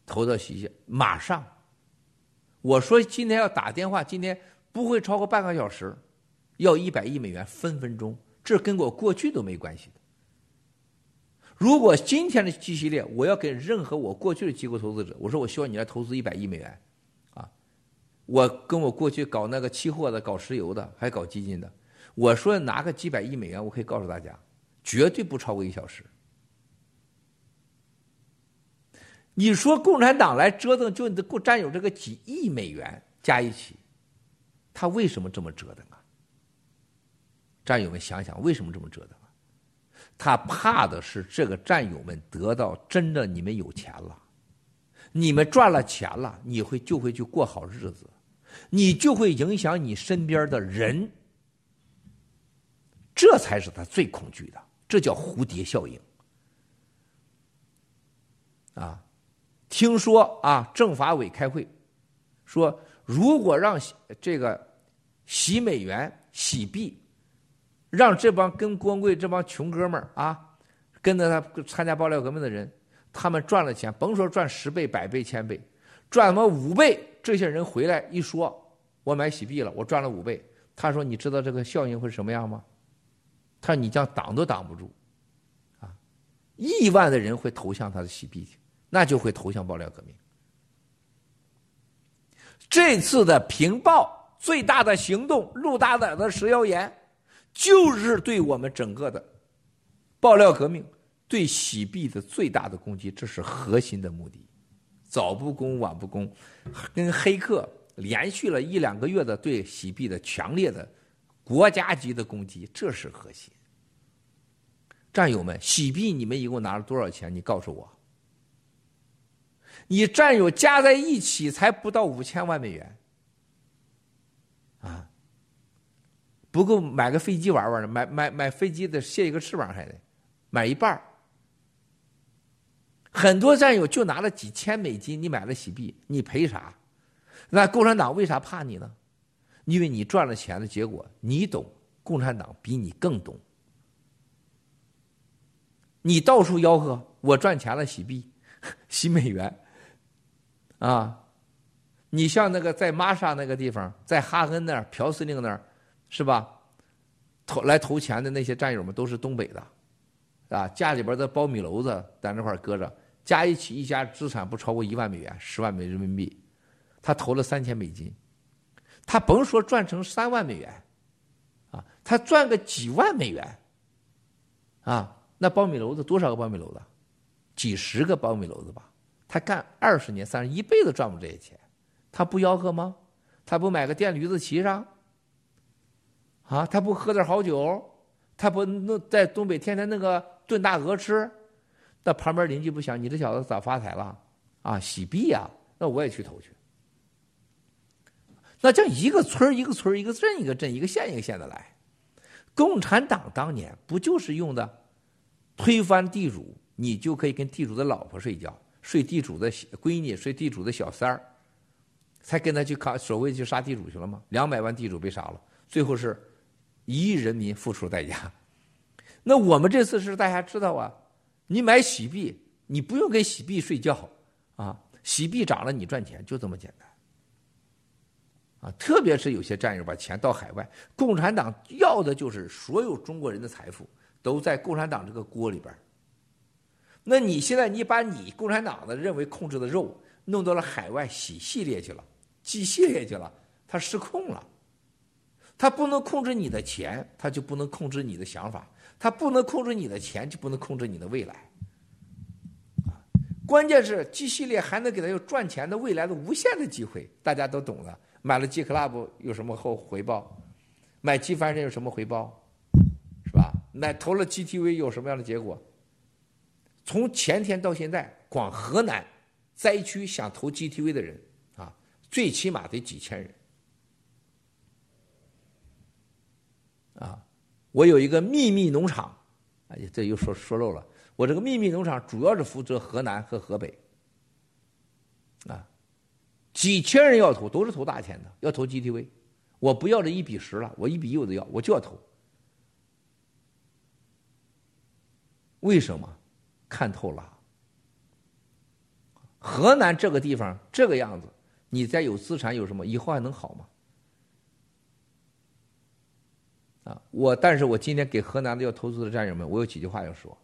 投到西西，马上。我说今天要打电话，今天不会超过半个小时。要一百亿美元分分钟，这跟我过去都没关系的。如果今天的 G 系列，我要给任何我过去的机构投资者，我说我希望你来投资一百亿美元，啊，我跟我过去搞那个期货的、搞石油的、还搞基金的，我说拿个几百亿美元，我可以告诉大家，绝对不超过一小时。你说共产党来折腾，就你的占有这个几亿美元加一起，他为什么这么折腾啊？战友们想想，为什么这么折腾？他怕的是这个战友们得到真的你们有钱了，你们赚了钱了，你会就会去过好日子，你就会影响你身边的人，这才是他最恐惧的，这叫蝴蝶效应。啊，听说啊，政法委开会说，如果让这个洗美元、洗币。让这帮跟光贵这帮穷哥们儿啊，跟着他参加爆料革命的人，他们赚了钱，甭说赚十倍、百倍、千倍，赚他妈五倍，这些人回来一说，我买洗币了，我赚了五倍。他说：“你知道这个效应会什么样吗？”他说：“你将挡都挡不住，啊，亿万的人会投向他的洗币，那就会投向爆料革命。这次的平报最大的行动，陆大胆的食谣言。”就是对我们整个的爆料革命、对洗币的最大的攻击，这是核心的目的。早不攻晚不攻，跟黑客连续了一两个月的对洗币的强烈的国家级的攻击，这是核心。战友们，洗币你们一共拿了多少钱？你告诉我。你战友加在一起才不到五千万美元。不够买个飞机玩玩呢，买买买飞机的卸一个翅膀还得买一半很多战友就拿了几千美金，你买了洗币，你赔啥？那共产党为啥怕你呢？因为你赚了钱的结果，你懂，共产党比你更懂。你到处吆喝，我赚钱了，洗币，洗美元，啊，你像那个在玛莎那个地方，在哈恩那儿，朴司令那儿。是吧？投来投钱的那些战友们都是东北的，啊，家里边的苞米篓子在那块搁着，加一起一家资产不超过一万美元，十万美人民币，他投了三千美金，他甭说赚成三万美元，啊，他赚个几万美元，啊，那苞米篓子多少个苞米篓子？几十个苞米篓子吧，他干二十年、三十一辈子赚不这些钱，他不吆喝吗？他不买个电驴子骑上？啊，他不喝点好酒，他不弄在东北天天那个炖大鹅吃，那旁边邻居不想你这小子咋发财了？啊，洗币呀，那我也去投去。那叫一个村一个村一个镇一个镇，一个县一个县的来。共产党当年不就是用的推翻地主，你就可以跟地主的老婆睡觉，睡地主的闺女，睡地主的小三儿，才跟他去抗所谓去杀地主去了吗？两百万地主被杀了，最后是。一亿人民付出代价，那我们这次是大家知道啊，你买洗币，你不用给洗币睡觉啊，洗币涨了你赚钱，就这么简单。啊，特别是有些战友把钱到海外，共产党要的就是所有中国人的财富都在共产党这个锅里边。那你现在你把你共产党的认为控制的肉弄到了海外洗系列去了，寄系列去了，他失控了。他不能控制你的钱，他就不能控制你的想法；他不能控制你的钱，就不能控制你的未来。啊，关键是 G 系列还能给他有赚钱的未来的无限的机会，大家都懂的。买了 G Club 有什么后回报？买 G 翻身有什么回报？是吧？买投了 GTV 有什么样的结果？从前天到现在，光河南灾区想投 GTV 的人啊，最起码得几千人。啊，我有一个秘密农场，哎，这又说说漏了。我这个秘密农场主要是负责河南和河北，啊，几千人要投，都是投大钱的，要投 GTV。我不要这一比十了，我一比一我都要，我就要投。为什么？看透了。河南这个地方这个样子，你再有资产有什么？以后还能好吗？我但是我今天给河南的要投资的战友们，我有几句话要说，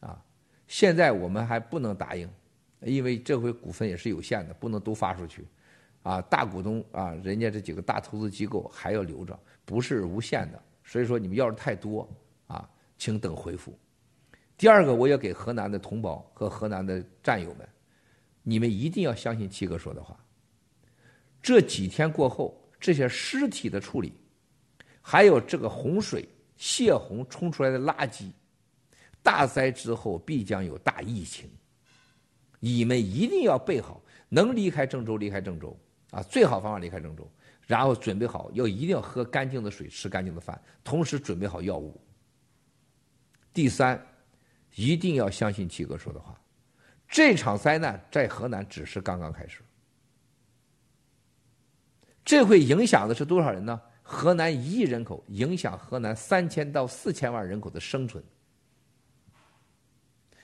啊，现在我们还不能答应，因为这回股份也是有限的，不能都发出去，啊，大股东啊，人家这几个大投资机构还要留着，不是无限的，所以说你们要是太多啊，请等回复。第二个，我要给河南的同胞和河南的战友们，你们一定要相信七哥说的话。这几天过后，这些尸体的处理。还有这个洪水泄洪冲出来的垃圾，大灾之后必将有大疫情。你们一定要备好，能离开郑州离开郑州啊，最好方法离开郑州，然后准备好要一定要喝干净的水，吃干净的饭，同时准备好药物。第三，一定要相信七哥说的话，这场灾难在河南只是刚刚开始，这会影响的是多少人呢？河南一亿人口影响河南三千到四千万人口的生存，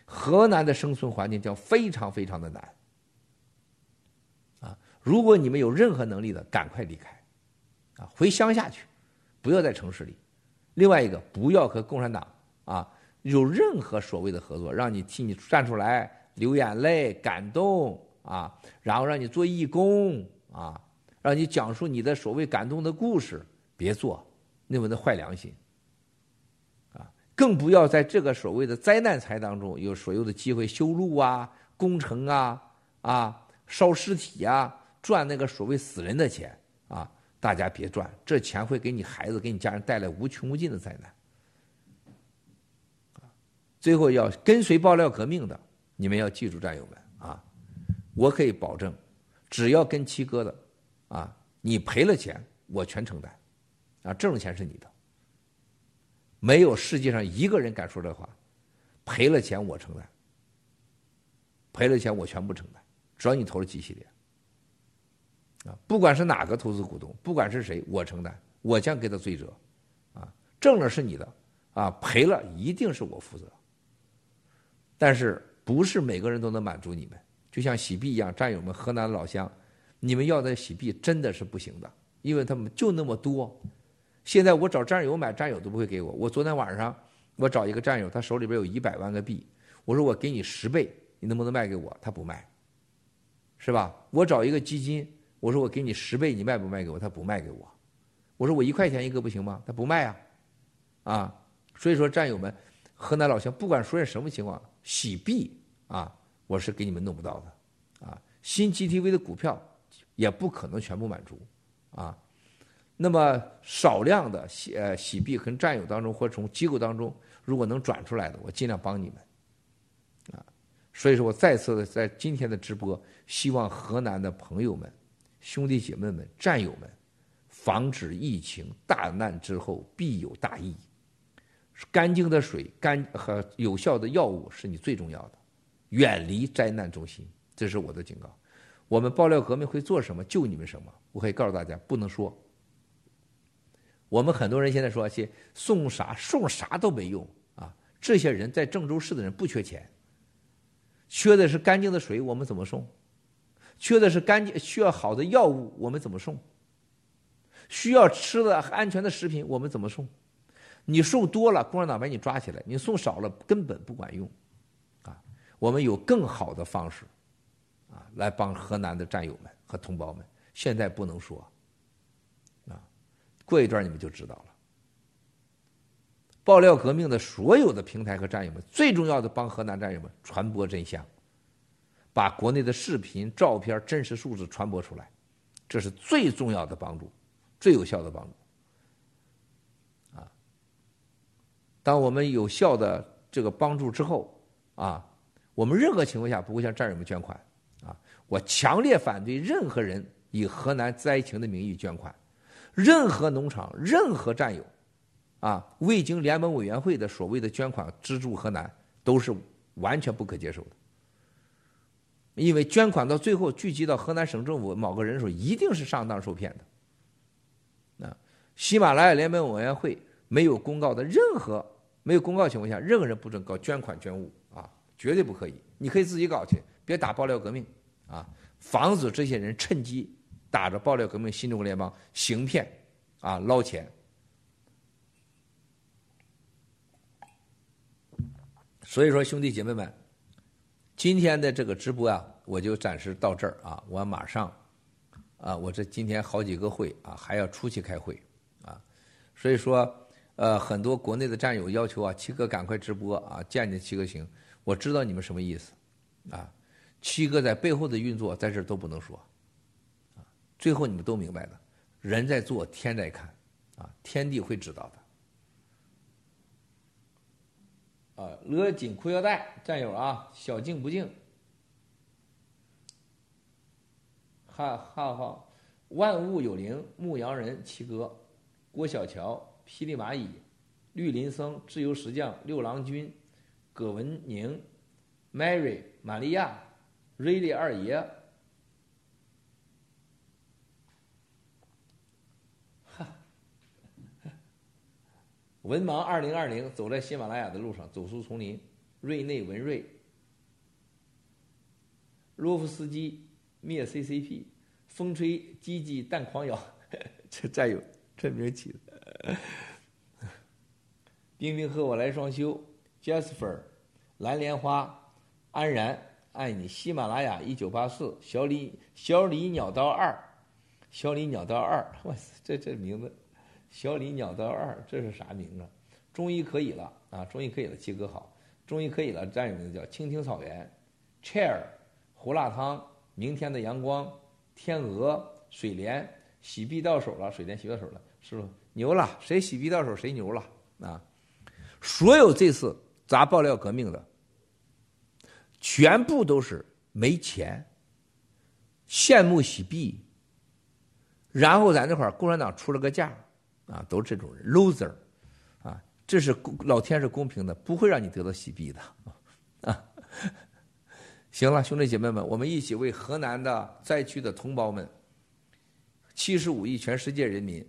河南的生存环境将非常非常的难。啊，如果你们有任何能力的，赶快离开，啊，回乡下去，不要在城市里。另外一个，不要和共产党啊有任何所谓的合作，让你替你站出来流眼泪、感动啊，然后让你做义工啊，让你讲述你的所谓感动的故事。别做，那么的坏良心，啊，更不要在这个所谓的灾难财当中有所有的机会修路啊、工程啊、啊烧尸体啊，赚那个所谓死人的钱啊，大家别赚，这钱会给你孩子、给你家人带来无穷无尽的灾难。最后要跟随爆料革命的，你们要记住，战友们啊，我可以保证，只要跟七哥的，啊，你赔了钱，我全承担。啊，这种钱是你的，没有世界上一个人敢说这话，赔了钱我承担，赔了钱我全部承担，只要你投了几系列，啊，不管是哪个投资股东，不管是谁，我承担，我将给他追责，啊，挣了是你的，啊，赔了一定是我负责，但是不是每个人都能满足你们，就像洗币一样，战友们，河南老乡，你们要的洗币真的是不行的，因为他们就那么多。现在我找战友买，战友都不会给我。我昨天晚上，我找一个战友，他手里边有一百万个币，我说我给你十倍，你能不能卖给我？他不卖，是吧？我找一个基金，我说我给你十倍，你卖不卖给我？他不卖给我。我说我一块钱一个不行吗？他不卖啊，啊，所以说战友们，河南老乡，不管出现什么情况，洗币啊，我是给你们弄不到的，啊，新 GTV 的股票也不可能全部满足，啊。那么少量的洗呃洗币跟战友当中，或从机构当中，如果能转出来的，我尽量帮你们，啊，所以说我再次的在今天的直播，希望河南的朋友们、兄弟姐妹们、战友们，防止疫情大难之后必有大疫，干净的水、干和有效的药物是你最重要的，远离灾难中心，这是我的警告。我们爆料革命会做什么？救你们什么？我可以告诉大家，不能说。我们很多人现在说些送啥送啥都没用啊！这些人在郑州市的人不缺钱，缺的是干净的水，我们怎么送？缺的是干净需要好的药物，我们怎么送？需要吃的安全的食品，我们怎么送？你送多了，共产党把你抓起来；你送少了，根本不管用。啊，我们有更好的方式，啊，来帮河南的战友们和同胞们。现在不能说。过一段你们就知道了。爆料革命的所有的平台和战友们，最重要的帮河南战友们传播真相，把国内的视频、照片、真实数字传播出来，这是最重要的帮助，最有效的帮助。啊，当我们有效的这个帮助之后，啊，我们任何情况下不会向战友们捐款，啊，我强烈反对任何人以河南灾情的名义捐款，任何农场、任何战友。啊，未经联盟委员会的所谓的捐款资助河南，都是完全不可接受的。因为捐款到最后聚集到河南省政府某个人的时候，一定是上当受骗的。啊，喜马拉雅联盟委员会没有公告的任何没有公告情况下，任何人不准搞捐款捐物啊，绝对不可以。你可以自己搞去，别打爆料革命啊，防止这些人趁机打着爆料革命新中国联邦行骗啊捞钱。所以说，兄弟姐妹们，今天的这个直播啊，我就暂时到这儿啊。我马上啊，我这今天好几个会啊，还要出去开会啊。所以说，呃，很多国内的战友要求啊，七哥赶快直播啊，见见七哥行。我知道你们什么意思啊。七哥在背后的运作，在这儿都不能说。最后你们都明白了，人在做，天在看啊，天地会知道的。啊，勒紧裤腰带，战友啊，小静不静，哈哈哈，万物有灵，牧羊人七哥，郭小乔，霹雳蚂蚁，绿林僧，自由石匠，六郎君，葛文宁，Mary，玛利亚，瑞丽二爷。文盲二零二零走在喜马拉雅的路上，走出丛林。瑞内文瑞，洛夫斯基灭 CCP，风吹鸡鸡蛋狂咬，这战友这名起的。冰冰和我来双休，Jasper，蓝莲花，安然爱你，喜马拉雅一九八四，小李小李鸟刀二，小李鸟刀二，我这这名字。小李鸟刀二，这是啥名字？终于可以了啊！终于可以了，七哥好，终于可以了。战友名字叫青青草原，chair，胡辣汤，明天的阳光，天鹅，水莲，洗币到手了，水莲洗到手了，师傅牛了，谁洗币到手谁牛了啊！所有这次砸爆料革命的，全部都是没钱，羡慕洗币，然后咱这块共产党出了个价。啊，都是这种人，loser，啊，这是老天是公平的，不会让你得到洗币的，啊，行了，兄弟姐妹们，我们一起为河南的灾区的同胞们，七十五亿全世界人民，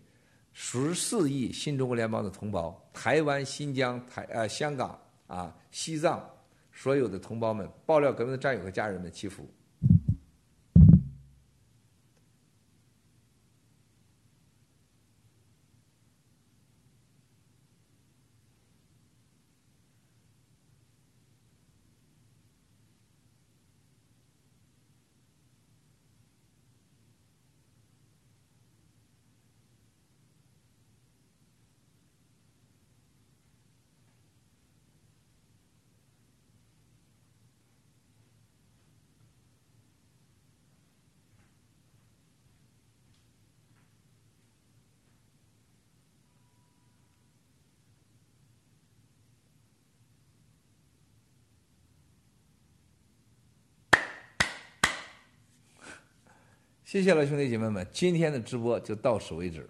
十四亿新中国联邦的同胞，台湾、新疆、台呃香港啊、西藏所有的同胞们，爆料革命的战友和家人们祈福。谢谢了，兄弟姐妹们，今天的直播就到此为止。